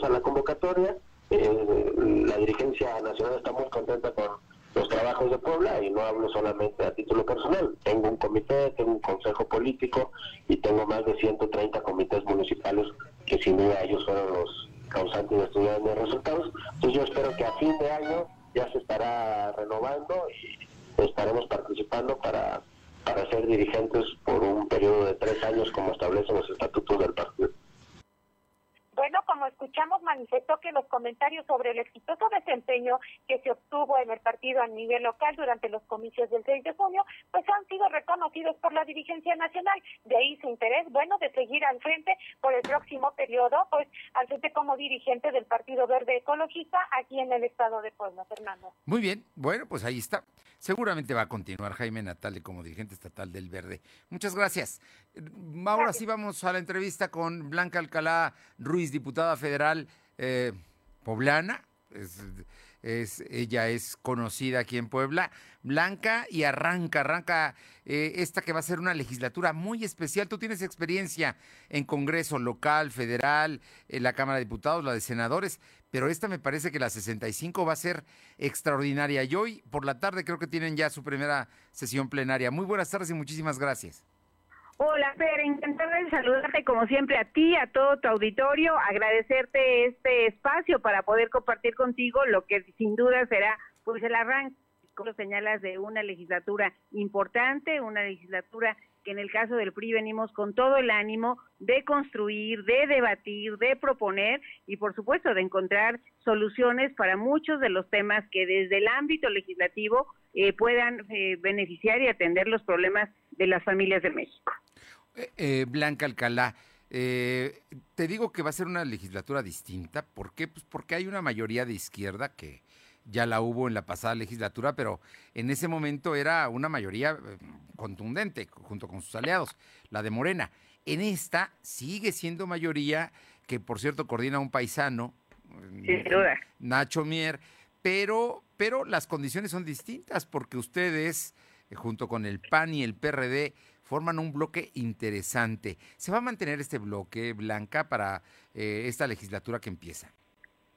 A la convocatoria la dirigencia nacional está muy contenta con los trabajos de Puebla y no hablo solamente a título personal. Tengo un comité, tengo un consejo político y tengo más de 130 comités municipales que sin duda ellos fueron los causantes de estos grandes resultados. Entonces yo espero que a fin de año ya se estará renovando y estaremos participando para, para ser dirigentes por un periodo de tres años como establecen los estatutos del partido. Bueno, como escuchamos, manifestó que los comentarios sobre el exitoso desempeño que se obtuvo en el partido a nivel local durante los comicios del 6 de junio, pues han sido reconocidos por la dirigencia nacional. De ahí su interés, bueno, de seguir al frente por el próximo periodo, pues al frente como dirigente del Partido Verde Ecologista aquí en el estado de Puebla, Fernando. Muy bien, bueno, pues ahí está. Seguramente va a continuar Jaime Natale como dirigente estatal del Verde. Muchas gracias. Ahora sí vamos a la entrevista con Blanca Alcalá Ruiz, diputada federal eh, poblana. Es, ella es conocida aquí en Puebla. Blanca y arranca, arranca eh, esta que va a ser una legislatura muy especial. Tú tienes experiencia en Congreso local, federal, en la Cámara de Diputados, la de senadores, pero esta me parece que la 65 va a ser extraordinaria. Y hoy por la tarde creo que tienen ya su primera sesión plenaria. Muy buenas tardes y muchísimas gracias. Hola, Fer, encantada de saludarte como siempre a ti, a todo tu auditorio, agradecerte este espacio para poder compartir contigo lo que sin duda será pues el arranque, como señalas, de una legislatura importante, una legislatura que en el caso del PRI venimos con todo el ánimo de construir, de debatir, de proponer y por supuesto de encontrar soluciones para muchos de los temas que desde el ámbito legislativo eh, puedan eh, beneficiar y atender los problemas de las familias de México. Eh, eh, Blanca Alcalá, eh, te digo que va a ser una legislatura distinta. ¿Por qué? Pues porque hay una mayoría de izquierda que ya la hubo en la pasada legislatura, pero en ese momento era una mayoría contundente junto con sus aliados, la de Morena. En esta sigue siendo mayoría, que por cierto coordina un paisano, Nacho Mier, pero, pero las condiciones son distintas porque ustedes, junto con el PAN y el PRD, forman un bloque interesante. ¿Se va a mantener este bloque, Blanca, para eh, esta legislatura que empieza?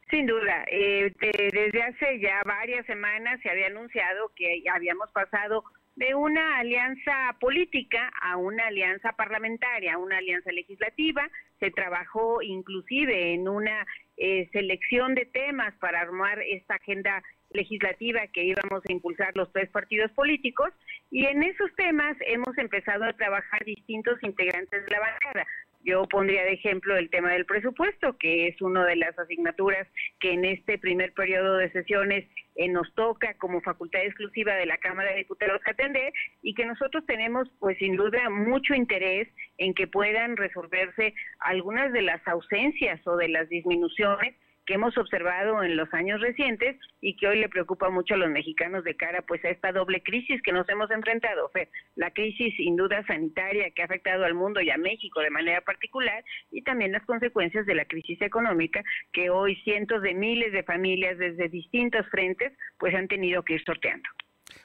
Sin duda, eh, desde hace ya varias semanas se había anunciado que habíamos pasado de una alianza política a una alianza parlamentaria, a una alianza legislativa. Se trabajó inclusive en una eh, selección de temas para armar esta agenda legislativa que íbamos a impulsar los tres partidos políticos y en esos temas hemos empezado a trabajar distintos integrantes de la bancada. Yo pondría de ejemplo el tema del presupuesto, que es una de las asignaturas que en este primer periodo de sesiones eh, nos toca como facultad exclusiva de la Cámara de Diputados atender y que nosotros tenemos pues sin duda mucho interés en que puedan resolverse algunas de las ausencias o de las disminuciones que hemos observado en los años recientes y que hoy le preocupa mucho a los mexicanos de cara pues a esta doble crisis que nos hemos enfrentado, la crisis sin duda sanitaria que ha afectado al mundo y a México de manera particular y también las consecuencias de la crisis económica que hoy cientos de miles de familias desde distintos frentes pues han tenido que ir sorteando.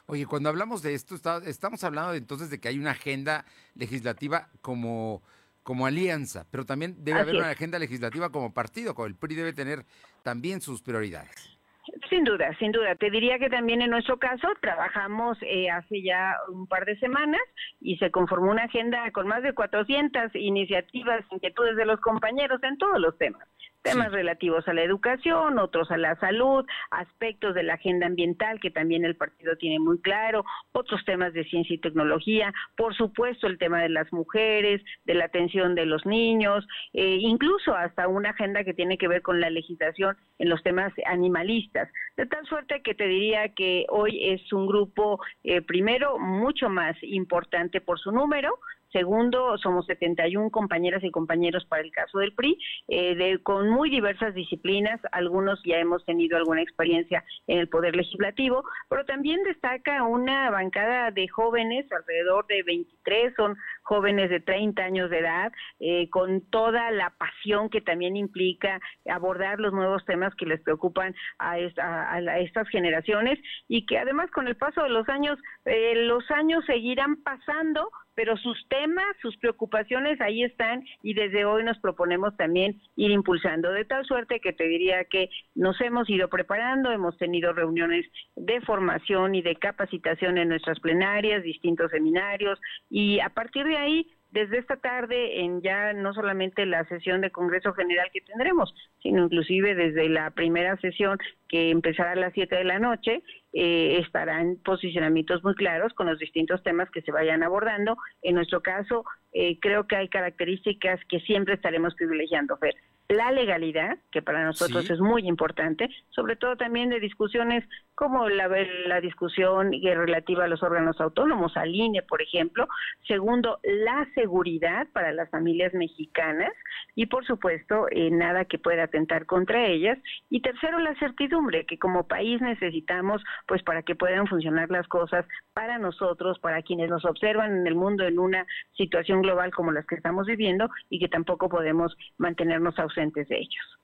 Oye, cuando hablamos de esto, estamos hablando entonces de que hay una agenda legislativa como como alianza, pero también debe haber una agenda legislativa como partido, como el PRI debe tener también sus prioridades. Sin duda, sin duda. Te diría que también en nuestro caso trabajamos eh, hace ya un par de semanas y se conformó una agenda con más de 400 iniciativas, inquietudes de los compañeros en todos los temas temas relativos a la educación, otros a la salud, aspectos de la agenda ambiental que también el partido tiene muy claro, otros temas de ciencia y tecnología, por supuesto el tema de las mujeres, de la atención de los niños, eh, incluso hasta una agenda que tiene que ver con la legislación en los temas animalistas. De tal suerte que te diría que hoy es un grupo, eh, primero, mucho más importante por su número, Segundo, somos 71 compañeras y compañeros para el caso del PRI, eh, de, con muy diversas disciplinas. Algunos ya hemos tenido alguna experiencia en el Poder Legislativo, pero también destaca una bancada de jóvenes, alrededor de 23, son jóvenes de 30 años de edad, eh, con toda la pasión que también implica abordar los nuevos temas que les preocupan a, estas generaciones y que además con el paso de los años, eh, los años seguirán pasando, pero sus temas, sus preocupaciones ahí están y desde hoy nos proponemos también ir impulsando, de tal suerte que te diría que nos hemos ido preparando, hemos tenido reuniones de formación y de capacitación en nuestras plenarias, distintos seminarios y a partir de ahí desde esta tarde en ya no solamente la sesión de Congreso General que tendremos, sino inclusive desde la primera sesión que empezará a las 7 de la noche, eh, estarán posicionamientos muy claros con los distintos temas que se vayan abordando. En nuestro caso, eh, creo que hay características que siempre estaremos privilegiando, Fer. La legalidad, que para nosotros es muy importante, sobre todo también de discusiones como la, la discusión relativa a los órganos autónomos, al INE, por ejemplo. Segundo, la seguridad para las familias mexicanas y, por supuesto, eh, nada que pueda atentar contra ellas. Y tercero, la certidumbre que como país necesitamos, pues para que puedan funcionar las cosas para nosotros, para quienes nos observan en el mundo en una situación global como las que estamos viviendo y que tampoco podemos mantenernos ausentes de ellos.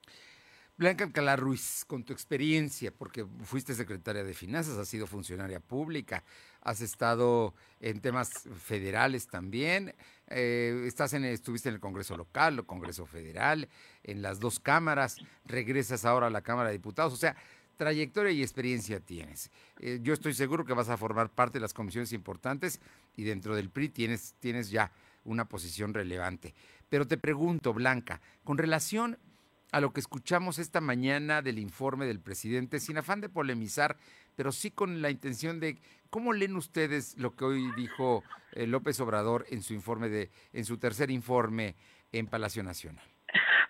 Blanca Alcalá Ruiz, con tu experiencia, porque fuiste secretaria de Finanzas, has sido funcionaria pública, has estado en temas federales también, eh, estás en, estuviste en el Congreso local, el Congreso federal, en las dos cámaras, regresas ahora a la Cámara de Diputados, o sea, trayectoria y experiencia tienes. Eh, yo estoy seguro que vas a formar parte de las comisiones importantes y dentro del PRI tienes, tienes ya una posición relevante. Pero te pregunto, Blanca, con relación a lo que escuchamos esta mañana del informe del presidente, sin afán de polemizar, pero sí con la intención de cómo leen ustedes lo que hoy dijo eh, López Obrador en su informe de, en su tercer informe en Palacio Nacional.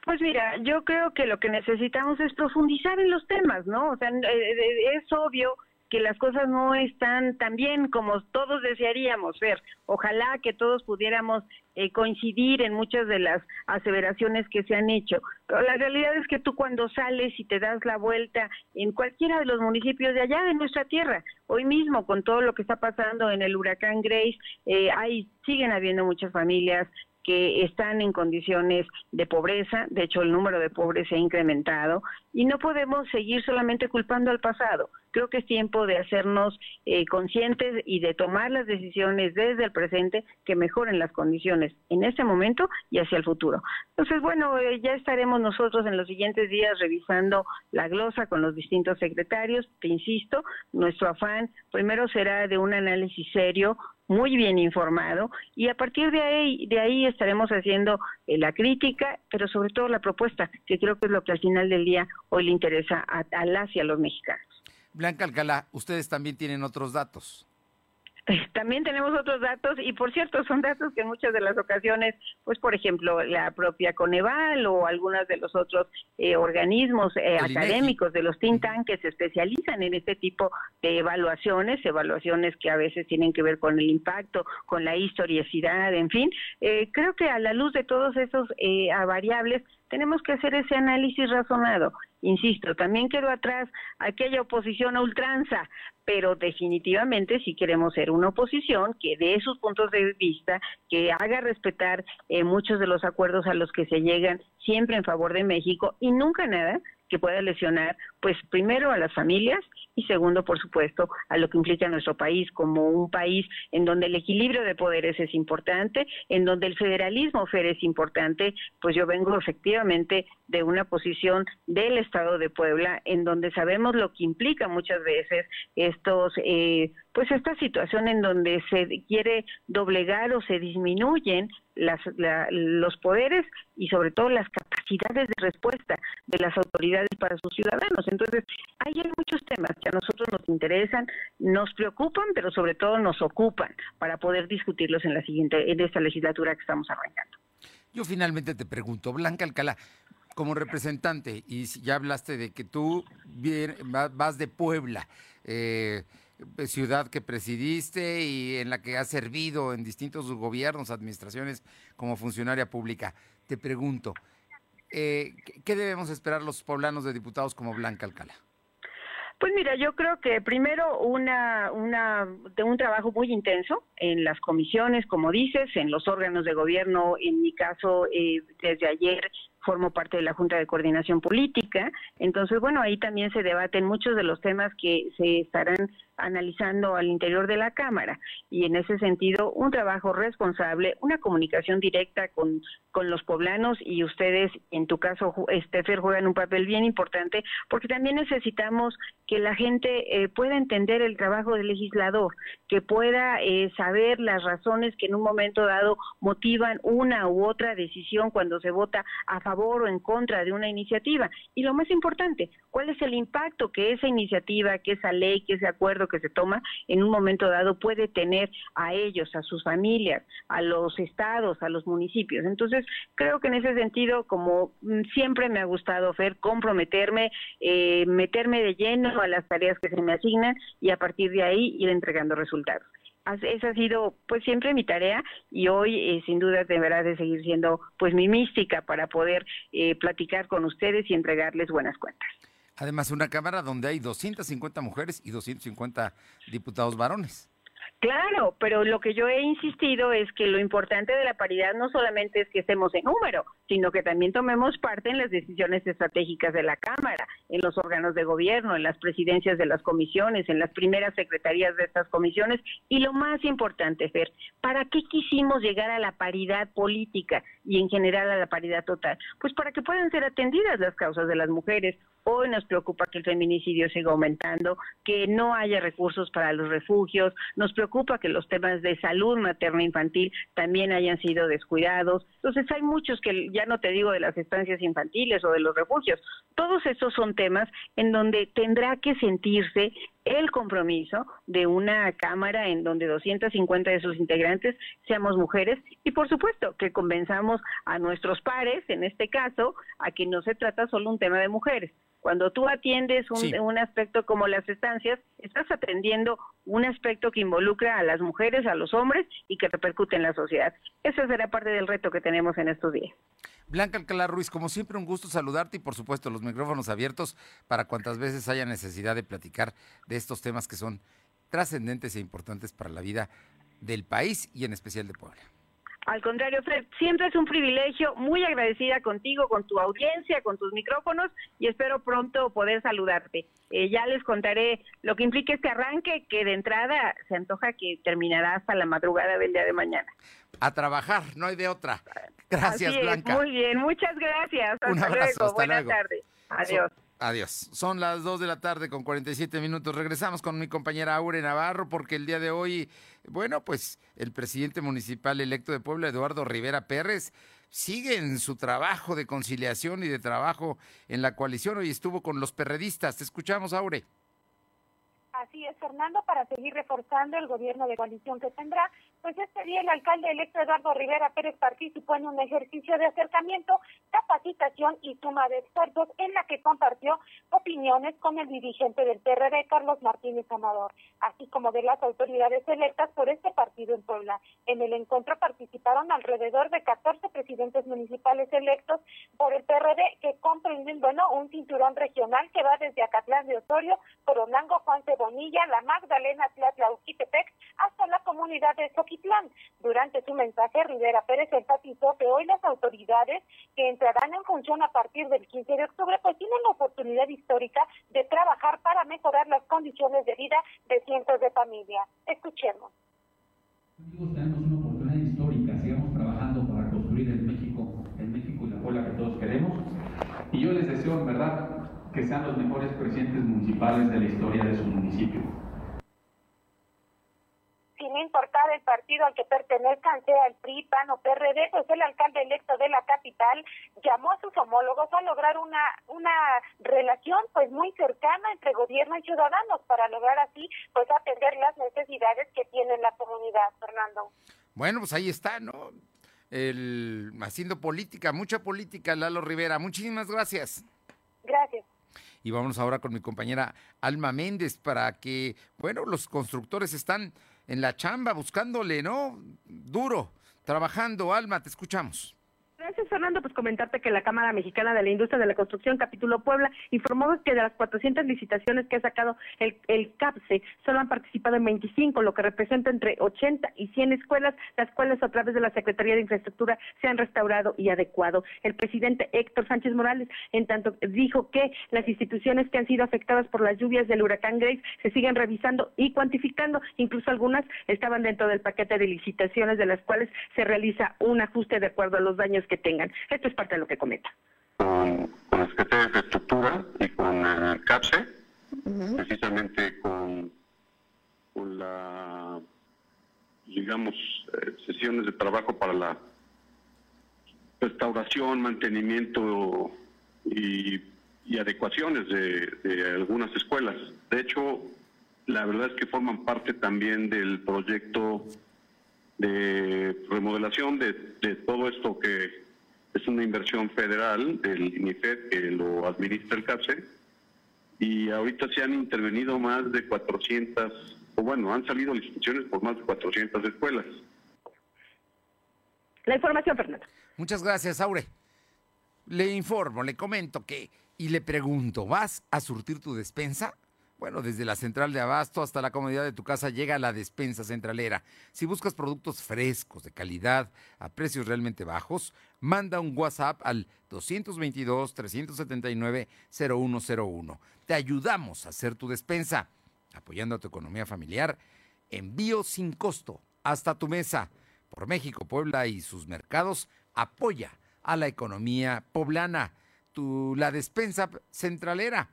Pues mira, yo creo que lo que necesitamos es profundizar en los temas, ¿no? O sea, eh, eh, es obvio que las cosas no están tan bien como todos desearíamos ver. Ojalá que todos pudiéramos eh, coincidir en muchas de las aseveraciones que se han hecho. Pero la realidad es que tú cuando sales y te das la vuelta en cualquiera de los municipios de allá de nuestra tierra, hoy mismo con todo lo que está pasando en el huracán Grace, eh, hay, siguen habiendo muchas familias que están en condiciones de pobreza, de hecho el número de pobres se ha incrementado y no podemos seguir solamente culpando al pasado. Creo que es tiempo de hacernos eh, conscientes y de tomar las decisiones desde el presente que mejoren las condiciones en este momento y hacia el futuro. Entonces, bueno, eh, ya estaremos nosotros en los siguientes días revisando la glosa con los distintos secretarios. Te insisto, nuestro afán primero será de un análisis serio muy bien informado y a partir de ahí, de ahí estaremos haciendo eh, la crítica, pero sobre todo la propuesta, que creo que es lo que al final del día hoy le interesa a, a las y a los mexicanos. Blanca Alcalá, ustedes también tienen otros datos. También tenemos otros datos y por cierto son datos que en muchas de las ocasiones, pues por ejemplo la propia Coneval o algunos de los otros eh, organismos eh, académicos de los think tanks que se especializan en este tipo de evaluaciones, evaluaciones que a veces tienen que ver con el impacto, con la historicidad, en fin, eh, creo que a la luz de todos esos variables tenemos que hacer ese análisis razonado. Insisto, también quedó atrás aquella oposición a ultranza, pero definitivamente si queremos ser una oposición que dé sus puntos de vista, que haga respetar eh, muchos de los acuerdos a los que se llegan siempre en favor de México y nunca nada que pueda lesionar, pues primero a las familias y segundo, por supuesto, a lo que implica nuestro país como un país en donde el equilibrio de poderes es importante, en donde el federalismo FER es importante, pues yo vengo efectivamente de una posición del Estado de Puebla, en donde sabemos lo que implica muchas veces estos, eh, pues esta situación en donde se quiere doblegar o se disminuyen las, los poderes y sobre todo las capacidades de respuesta de las autoridades para sus ciudadanos. Entonces, ahí hay muchos temas que a nosotros nos interesan, nos preocupan, pero sobre todo nos ocupan para poder discutirlos en la siguiente, en esta legislatura que estamos arrancando. Yo finalmente te pregunto, Blanca Alcalá, como representante, y ya hablaste de que tú vas de Puebla, eh, ciudad que presidiste y en la que has servido en distintos gobiernos, administraciones como funcionaria pública. Te pregunto, eh, ¿qué debemos esperar los poblanos de diputados como Blanca Alcalá? Pues mira, yo creo que primero una, una, de un trabajo muy intenso en las comisiones, como dices, en los órganos de gobierno, en mi caso, eh, desde ayer formo parte de la Junta de Coordinación Política. Entonces, bueno, ahí también se debaten muchos de los temas que se estarán analizando al interior de la Cámara. Y en ese sentido, un trabajo responsable, una comunicación directa con, con los poblanos y ustedes, en tu caso, Estefer, juegan un papel bien importante porque también necesitamos que la gente eh, pueda entender el trabajo del legislador, que pueda eh, saber las razones que en un momento dado motivan una u otra decisión cuando se vota a favor favor o en contra de una iniciativa. Y lo más importante, ¿cuál es el impacto que esa iniciativa, que esa ley, que ese acuerdo que se toma en un momento dado puede tener a ellos, a sus familias, a los estados, a los municipios? Entonces, creo que en ese sentido, como mm, siempre me ha gustado, Fer, comprometerme, eh, meterme de lleno a las tareas que se me asignan y a partir de ahí ir entregando resultados esa ha sido pues siempre mi tarea y hoy eh, sin duda deberá de seguir siendo pues mi mística para poder eh, platicar con ustedes y entregarles buenas cuentas. Además, una Cámara donde hay 250 mujeres y 250 diputados varones. Claro, pero lo que yo he insistido es que lo importante de la paridad no solamente es que estemos en número, sino que también tomemos parte en las decisiones estratégicas de la Cámara, en los órganos de gobierno, en las presidencias de las comisiones, en las primeras secretarías de estas comisiones. Y lo más importante, Fer, ¿para qué quisimos llegar a la paridad política y en general a la paridad total? Pues para que puedan ser atendidas las causas de las mujeres. Hoy nos preocupa que el feminicidio siga aumentando, que no haya recursos para los refugios, nos preocupa que los temas de salud materna infantil también hayan sido descuidados. Entonces hay muchos que ya no te digo de las estancias infantiles o de los refugios, todos esos son temas en donde tendrá que sentirse el compromiso de una Cámara en donde 250 de sus integrantes seamos mujeres y por supuesto que convenzamos a nuestros pares, en este caso, a que no se trata solo un tema de mujeres. Cuando tú atiendes un, un aspecto como las estancias, estás atendiendo un aspecto que involucra a las mujeres, a los hombres y que repercute en la sociedad. Ese será parte del reto que tenemos en estos días. Blanca Alcalá Ruiz, como siempre, un gusto saludarte y por supuesto los micrófonos abiertos para cuantas veces haya necesidad de platicar de estos temas que son trascendentes e importantes para la vida del país y en especial de Puebla. Al contrario, Fred, siempre es un privilegio, muy agradecida contigo, con tu audiencia, con tus micrófonos y espero pronto poder saludarte. Eh, ya les contaré lo que implica este arranque, que de entrada se antoja que terminará hasta la madrugada del día de mañana. A trabajar, no hay de otra. Gracias, Blanca. muy bien, muchas gracias. Un abrazo, Buenas tardes. Adiós. Adiós. Son las 2 de la tarde con 47 minutos. Regresamos con mi compañera Aure Navarro porque el día de hoy, bueno, pues el presidente municipal electo de Puebla, Eduardo Rivera Pérez, sigue en su trabajo de conciliación y de trabajo en la coalición. Hoy estuvo con los perredistas. Te escuchamos, Aure. Así es, Fernando, para seguir reforzando el gobierno de coalición que tendrá, pues este día el alcalde electo Eduardo Rivera Pérez participó en un ejercicio de acercamiento, capacitación y suma de esfuerzos en la que compartió opiniones con el dirigente del PRD, Carlos Martínez Amador, así como de las autoridades electas por este partido en Puebla. En el encuentro participaron alrededor de 14 presidentes municipales electos por el PRD que comprenden, bueno, un cinturón regional que va desde Acatlán de Osorio, Coronango, Juan Cebón la Magdalena, Tlatlauquitepec, hasta la comunidad de Durante su mensaje, Rivera Pérez enfatizó que hoy las autoridades que entrarán en función a partir del 15 de octubre, pues tienen la oportunidad histórica de trabajar para mejorar las condiciones de vida de cientos de familias. Escuchemos. Tenemos una oportunidad histórica, sigamos trabajando para construir el México, el México y la Puebla que todos queremos. Y yo les deseo, en verdad, que sean los mejores presidentes municipales de la historia de su municipio. Sin importar el partido al que pertenezcan, sea el PRI, PAN o PRD, pues el alcalde electo de la capital llamó a sus homólogos a lograr una, una relación pues muy cercana entre gobierno y ciudadanos para lograr así pues atender las necesidades que tiene la comunidad, Fernando. Bueno, pues ahí está, ¿no? El, haciendo política, mucha política, Lalo Rivera. Muchísimas gracias. Gracias. Y vamos ahora con mi compañera Alma Méndez para que, bueno, los constructores están en la chamba buscándole, ¿no? Duro, trabajando. Alma, te escuchamos. Gracias, Fernando. Pues comentarte que la Cámara Mexicana de la Industria de la Construcción, capítulo Puebla, informó que de las 400 licitaciones que ha sacado el, el CAPSE, solo han participado en 25, lo que representa entre 80 y 100 escuelas, las cuales a través de la Secretaría de Infraestructura se han restaurado y adecuado. El presidente Héctor Sánchez Morales, en tanto, dijo que las instituciones que han sido afectadas por las lluvias del huracán Grace se siguen revisando y cuantificando, incluso algunas estaban dentro del paquete de licitaciones de las cuales se realiza un ajuste de acuerdo a los daños que tengan. Esto es parte de lo que comenta. Con, la Secretaría de Infraestructura y con el CAPSE, precisamente con, con la, digamos, eh, sesiones de trabajo para la restauración, mantenimiento y, adecuaciones de, algunas escuelas. De hecho, la verdad es que forman parte también del proyecto de remodelación de, todo esto que es una inversión federal del INIFED que lo administra el CAPSE y ahorita se han intervenido más de 400, o bueno, han salido licitaciones por más de 400 escuelas. La información, Fernando. Muchas gracias, Aure. Le informo, le comento que, y le pregunto, ¿vas a surtir tu despensa? Bueno, desde la central de abasto hasta la comodidad de tu casa llega la despensa centralera. Si buscas productos frescos, de calidad, a precios realmente bajos, manda un WhatsApp al 222-379-0101. Te ayudamos a hacer tu despensa, apoyando a tu economía familiar. Envío sin costo hasta tu mesa. Por México, Puebla y sus mercados, apoya a la economía poblana. Tu, la despensa centralera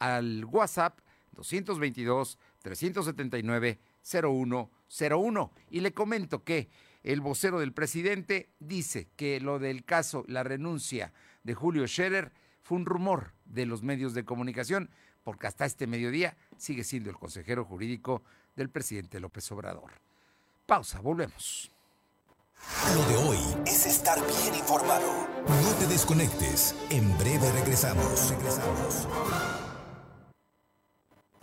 al WhatsApp 222-379-0101. Y le comento que el vocero del presidente dice que lo del caso, la renuncia de Julio Scherer, fue un rumor de los medios de comunicación, porque hasta este mediodía sigue siendo el consejero jurídico del presidente López Obrador. Pausa, volvemos. Lo de hoy es estar bien informado. No te desconectes. En breve regresamos. Regresamos.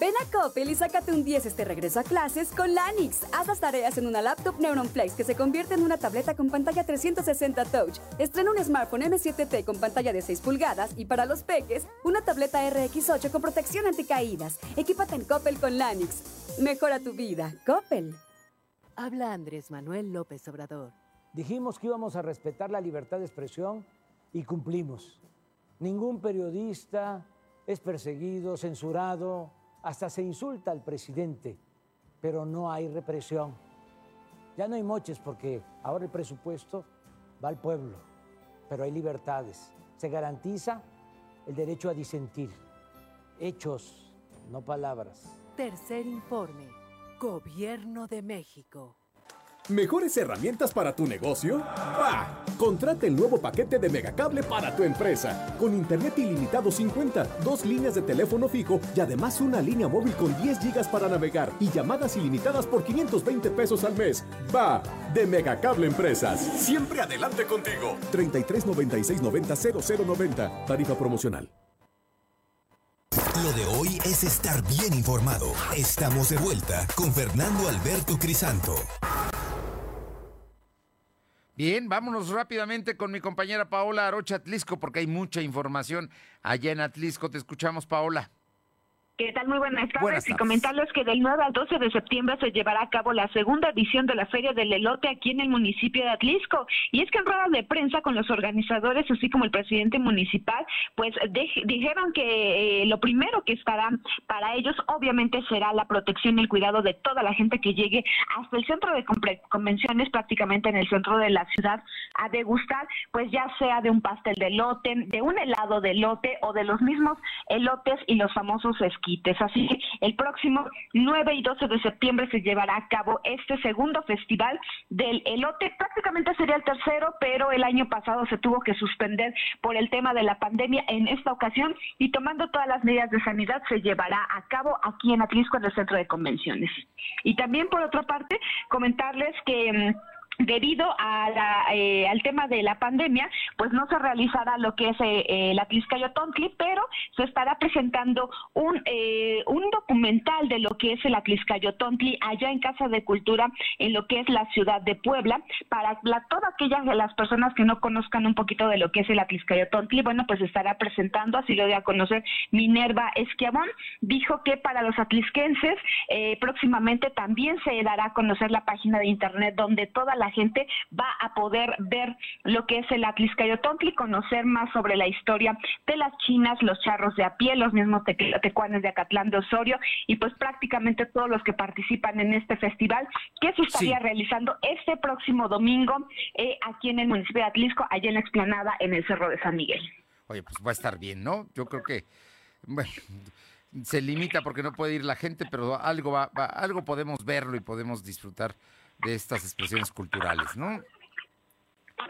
Ven a Coppel y sácate un 10 este regreso a clases con Lanix. Haz las tareas en una laptop Neuron Flex que se convierte en una tableta con pantalla 360 Touch. Estrena un smartphone M7T con pantalla de 6 pulgadas y para los peques, una tableta RX8 con protección anticaídas. Equípate en Coppel con Lanix. Mejora tu vida. Coppel. Habla Andrés Manuel López Obrador. Dijimos que íbamos a respetar la libertad de expresión y cumplimos. Ningún periodista es perseguido, censurado hasta se insulta al presidente, pero no hay represión. Ya no hay moches porque ahora el presupuesto va al pueblo, pero hay libertades. Se garantiza el derecho a disentir. Hechos, no palabras. Tercer informe. Gobierno de México. ¿Mejores herramientas para tu negocio? ¡Bah! Contrata el nuevo paquete de Megacable para tu empresa. Con internet ilimitado 50, dos líneas de teléfono fijo y además una línea móvil con 10 gigas para navegar y llamadas ilimitadas por 520 pesos al mes. ¡Va! De Megacable Empresas. Siempre adelante contigo. 33 96 90 0090. Tarifa promocional. Lo de hoy es estar bien informado. Estamos de vuelta con Fernando Alberto Crisanto. Bien, vámonos rápidamente con mi compañera Paola Arocha Atlisco, porque hay mucha información allá en Atlisco. Te escuchamos, Paola. ¿Qué tal? Muy buenas tardes. Y comentarles que del 9 al 12 de septiembre se llevará a cabo la segunda edición de la Feria del Elote aquí en el municipio de Atlisco. Y es que en rueda de prensa con los organizadores, así como el presidente municipal, pues dijeron que eh, lo primero que estará para ellos obviamente será la protección y el cuidado de toda la gente que llegue hasta el centro de convenciones, prácticamente en el centro de la ciudad, a degustar, pues ya sea de un pastel de elote, de un helado de elote o de los mismos elotes y los famosos Así que el próximo 9 y 12 de septiembre se llevará a cabo este segundo festival del elote. Prácticamente sería el tercero, pero el año pasado se tuvo que suspender por el tema de la pandemia en esta ocasión y tomando todas las medidas de sanidad se llevará a cabo aquí en Atlisco, en el centro de convenciones. Y también por otra parte, comentarles que mm, debido a eh, al tema de la pandemia, pues no se realizará lo que es eh, eh la Tliscayotontli, pero se estará presentando un, eh, un documental de lo que es el Atliscayotontli allá en Casa de Cultura, en lo que es la ciudad de Puebla, para la, todas aquellas de las personas que no conozcan un poquito de lo que es el Atliscayotontli, bueno, pues estará presentando, así lo dio a conocer Minerva Esquiabón, dijo que para los atlisquenses próximamente también se dará a conocer la página de internet donde toda la la gente va a poder ver lo que es el Atliscayotontli, conocer más sobre la historia de las chinas, los charros de a pie, los mismos tecuanes de Acatlán de Osorio y pues prácticamente todos los que participan en este festival que se estaría realizando este próximo domingo eh, aquí en el municipio de Atlisco, allá en la explanada en el Cerro de San Miguel. Oye, pues va a estar bien, ¿no? Yo creo que bueno, se limita porque no puede ir la gente, pero algo va, algo podemos verlo y podemos disfrutar de estas expresiones culturales, ¿no?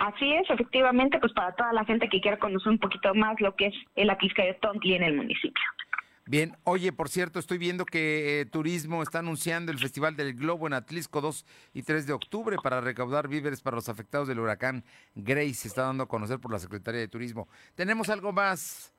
Así es, efectivamente, pues para toda la gente que quiera conocer un poquito más lo que es el Atlisca de Tontli en el municipio. Bien, oye, por cierto, estoy viendo que eh, Turismo está anunciando el Festival del Globo en Atlisco 2 y 3 de octubre para recaudar víveres para los afectados del huracán Grace. Se está dando a conocer por la Secretaría de Turismo. ¿Tenemos algo más?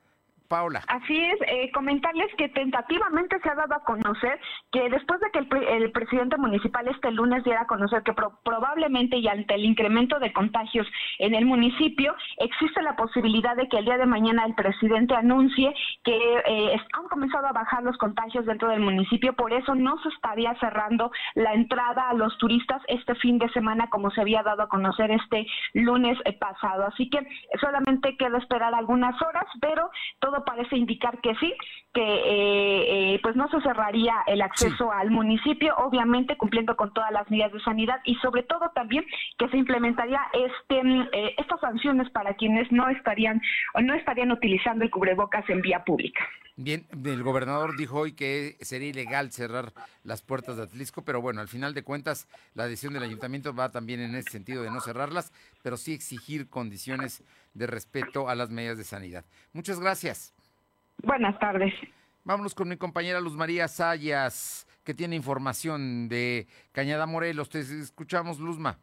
Paula. Así es, eh, comentarles que tentativamente se ha dado a conocer que después de que el, presidente municipal este lunes diera a conocer que probablemente y ante el incremento de contagios en el municipio, existe la posibilidad de que el día de mañana el presidente anuncie que eh, han comenzado a bajar los contagios dentro del municipio, por eso no se estaría cerrando la entrada a los turistas este fin de semana como se había dado a conocer este lunes eh, pasado. Así que solamente queda esperar algunas horas, pero todo parece indicar que sí, que eh, eh, pues no se cerraría el acceso al municipio, obviamente cumpliendo con todas las medidas de sanidad y sobre todo también que se implementaría este mm, eh, estas sanciones para quienes no estarían o no estarían utilizando el cubrebocas en vía pública. Bien, el gobernador dijo hoy que sería ilegal cerrar las puertas de Atlisco, pero bueno, al final de cuentas la decisión del ayuntamiento va también en ese sentido de no cerrarlas, pero sí exigir condiciones de respeto a las medidas de sanidad. Muchas gracias. Buenas tardes. Vámonos con mi compañera Luz María Sayas, que tiene información de Cañada Morelos. Te escuchamos, Luzma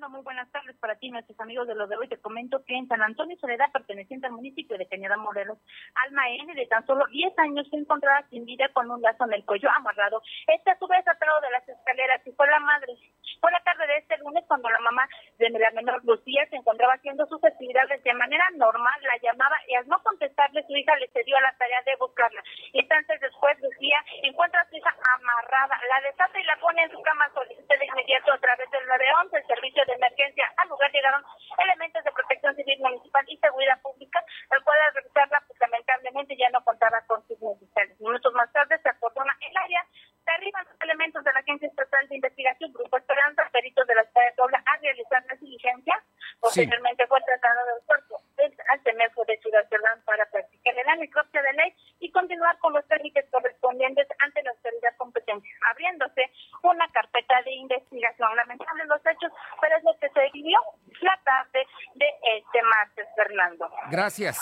muy buenas tardes para ti, nuestros amigos de lo de hoy. Te comento que en San Antonio Soledad, perteneciente al municipio de Cañada Morelos, Alma N, de tan solo 10 años, se encontraba sin vida con un lazo en el cuello amarrado. Este a su vez atado de las escaleras y fue la madre. Fue la tarde de este lunes cuando la mamá de la menor Lucía se encontraba haciendo sus actividades de manera normal, la llamaba y al no contestarle su hija le cedió a la tarea de buscarla. Instantes después Lucía encuentra a su hija amarrada, la desata y la pone en su cama solicita de inmediato a través del 911, el servicio emergencia. Al lugar llegaron elementos de protección civil municipal y seguridad pública, el cual al revisarla, pues lamentablemente ya no contaba con sus necesarios. Minutos más tarde se acordona el área, se arriban los elementos de la Agencia Estatal de Investigación, Grupo Esperanza, peritos de la ciudad de Puebla, a realizar la diligencia. Posteriormente fue tratado del cuerpo al temejo de Ciudad Cerdán para practicar la necropsia de ley y continuar con los trámites correspondientes ante la autoridad competente, abriéndose una carpeta de investigación. Lamentable los hechos, pero es lo que se vivió la tarde de este martes, Fernando. Gracias.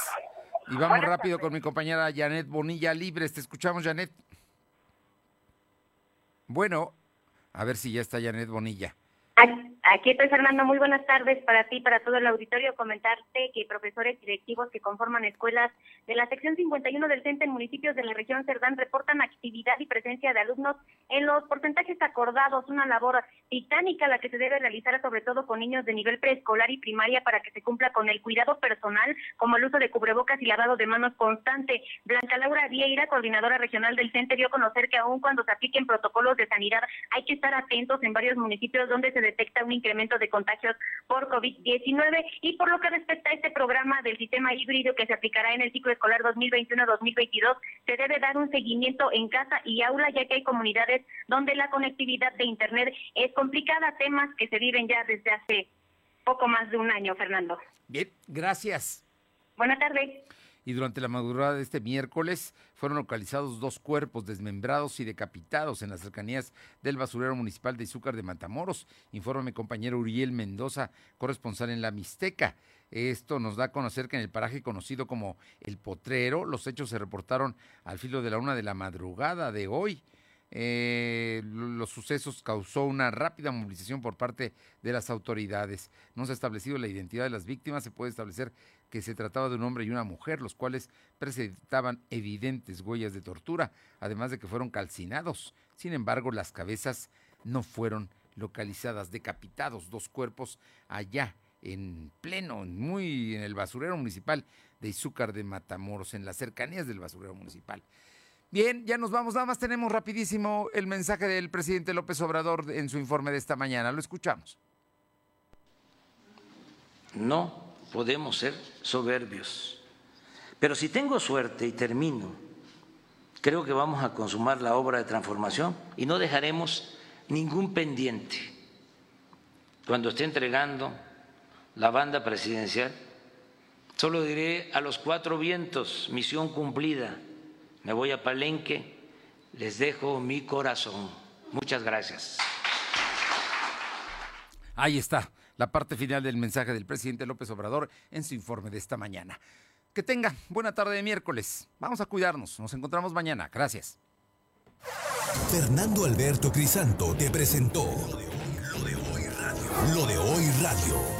Y vamos rápido con mi compañera Janet Bonilla Libres. Te escuchamos, Janet. Bueno, a ver si ya está Janet Bonilla. Aquí estoy, Fernando. Muy buenas tardes para ti, para todo el auditorio. Comentarte que profesores directivos que conforman escuelas de la sección 51 del CENTE en municipios de la región Cerdán reportan actividad y presencia de alumnos en los porcentajes acordados. Una labor titánica la que se debe realizar, sobre todo con niños de nivel preescolar y primaria, para que se cumpla con el cuidado personal, como el uso de cubrebocas y lavado de manos constante. Blanca Laura Vieira, coordinadora regional del CENTE, dio a conocer que aún cuando se apliquen protocolos de sanidad, hay que estar atentos en varios municipios donde se detecta un incremento de contagios por COVID-19 y por lo que respecta a este programa del sistema híbrido que se aplicará en el ciclo escolar 2021-2022, se debe dar un seguimiento en casa y aula ya que hay comunidades donde la conectividad de Internet es complicada, temas que se viven ya desde hace poco más de un año, Fernando. Bien, gracias. Buenas tardes y durante la madrugada de este miércoles fueron localizados dos cuerpos desmembrados y decapitados en las cercanías del basurero municipal de Izúcar de Matamoros, informa mi compañero Uriel Mendoza, corresponsal en La Mixteca. Esto nos da a conocer que en el paraje conocido como El Potrero, los hechos se reportaron al filo de la una de la madrugada de hoy. Eh, los sucesos causó una rápida movilización por parte de las autoridades. No se ha establecido la identidad de las víctimas, se puede establecer que se trataba de un hombre y una mujer, los cuales presentaban evidentes huellas de tortura, además de que fueron calcinados. Sin embargo, las cabezas no fueron localizadas, decapitados, dos cuerpos allá en pleno, muy en el basurero municipal de Izúcar de Matamoros, en las cercanías del basurero municipal. Bien, ya nos vamos. Nada más tenemos rapidísimo el mensaje del presidente López Obrador en su informe de esta mañana. Lo escuchamos. No podemos ser soberbios. Pero si tengo suerte y termino, creo que vamos a consumar la obra de transformación y no dejaremos ningún pendiente. Cuando esté entregando la banda presidencial, solo diré a los cuatro vientos, misión cumplida me voy a Palenque, les dejo mi corazón. Muchas gracias. Ahí está la parte final del mensaje del presidente López Obrador en su informe de esta mañana. Que tenga buena tarde de miércoles. Vamos a cuidarnos. Nos encontramos mañana. Gracias. Fernando Alberto Crisanto te presentó Lo de hoy radio. Lo de hoy radio.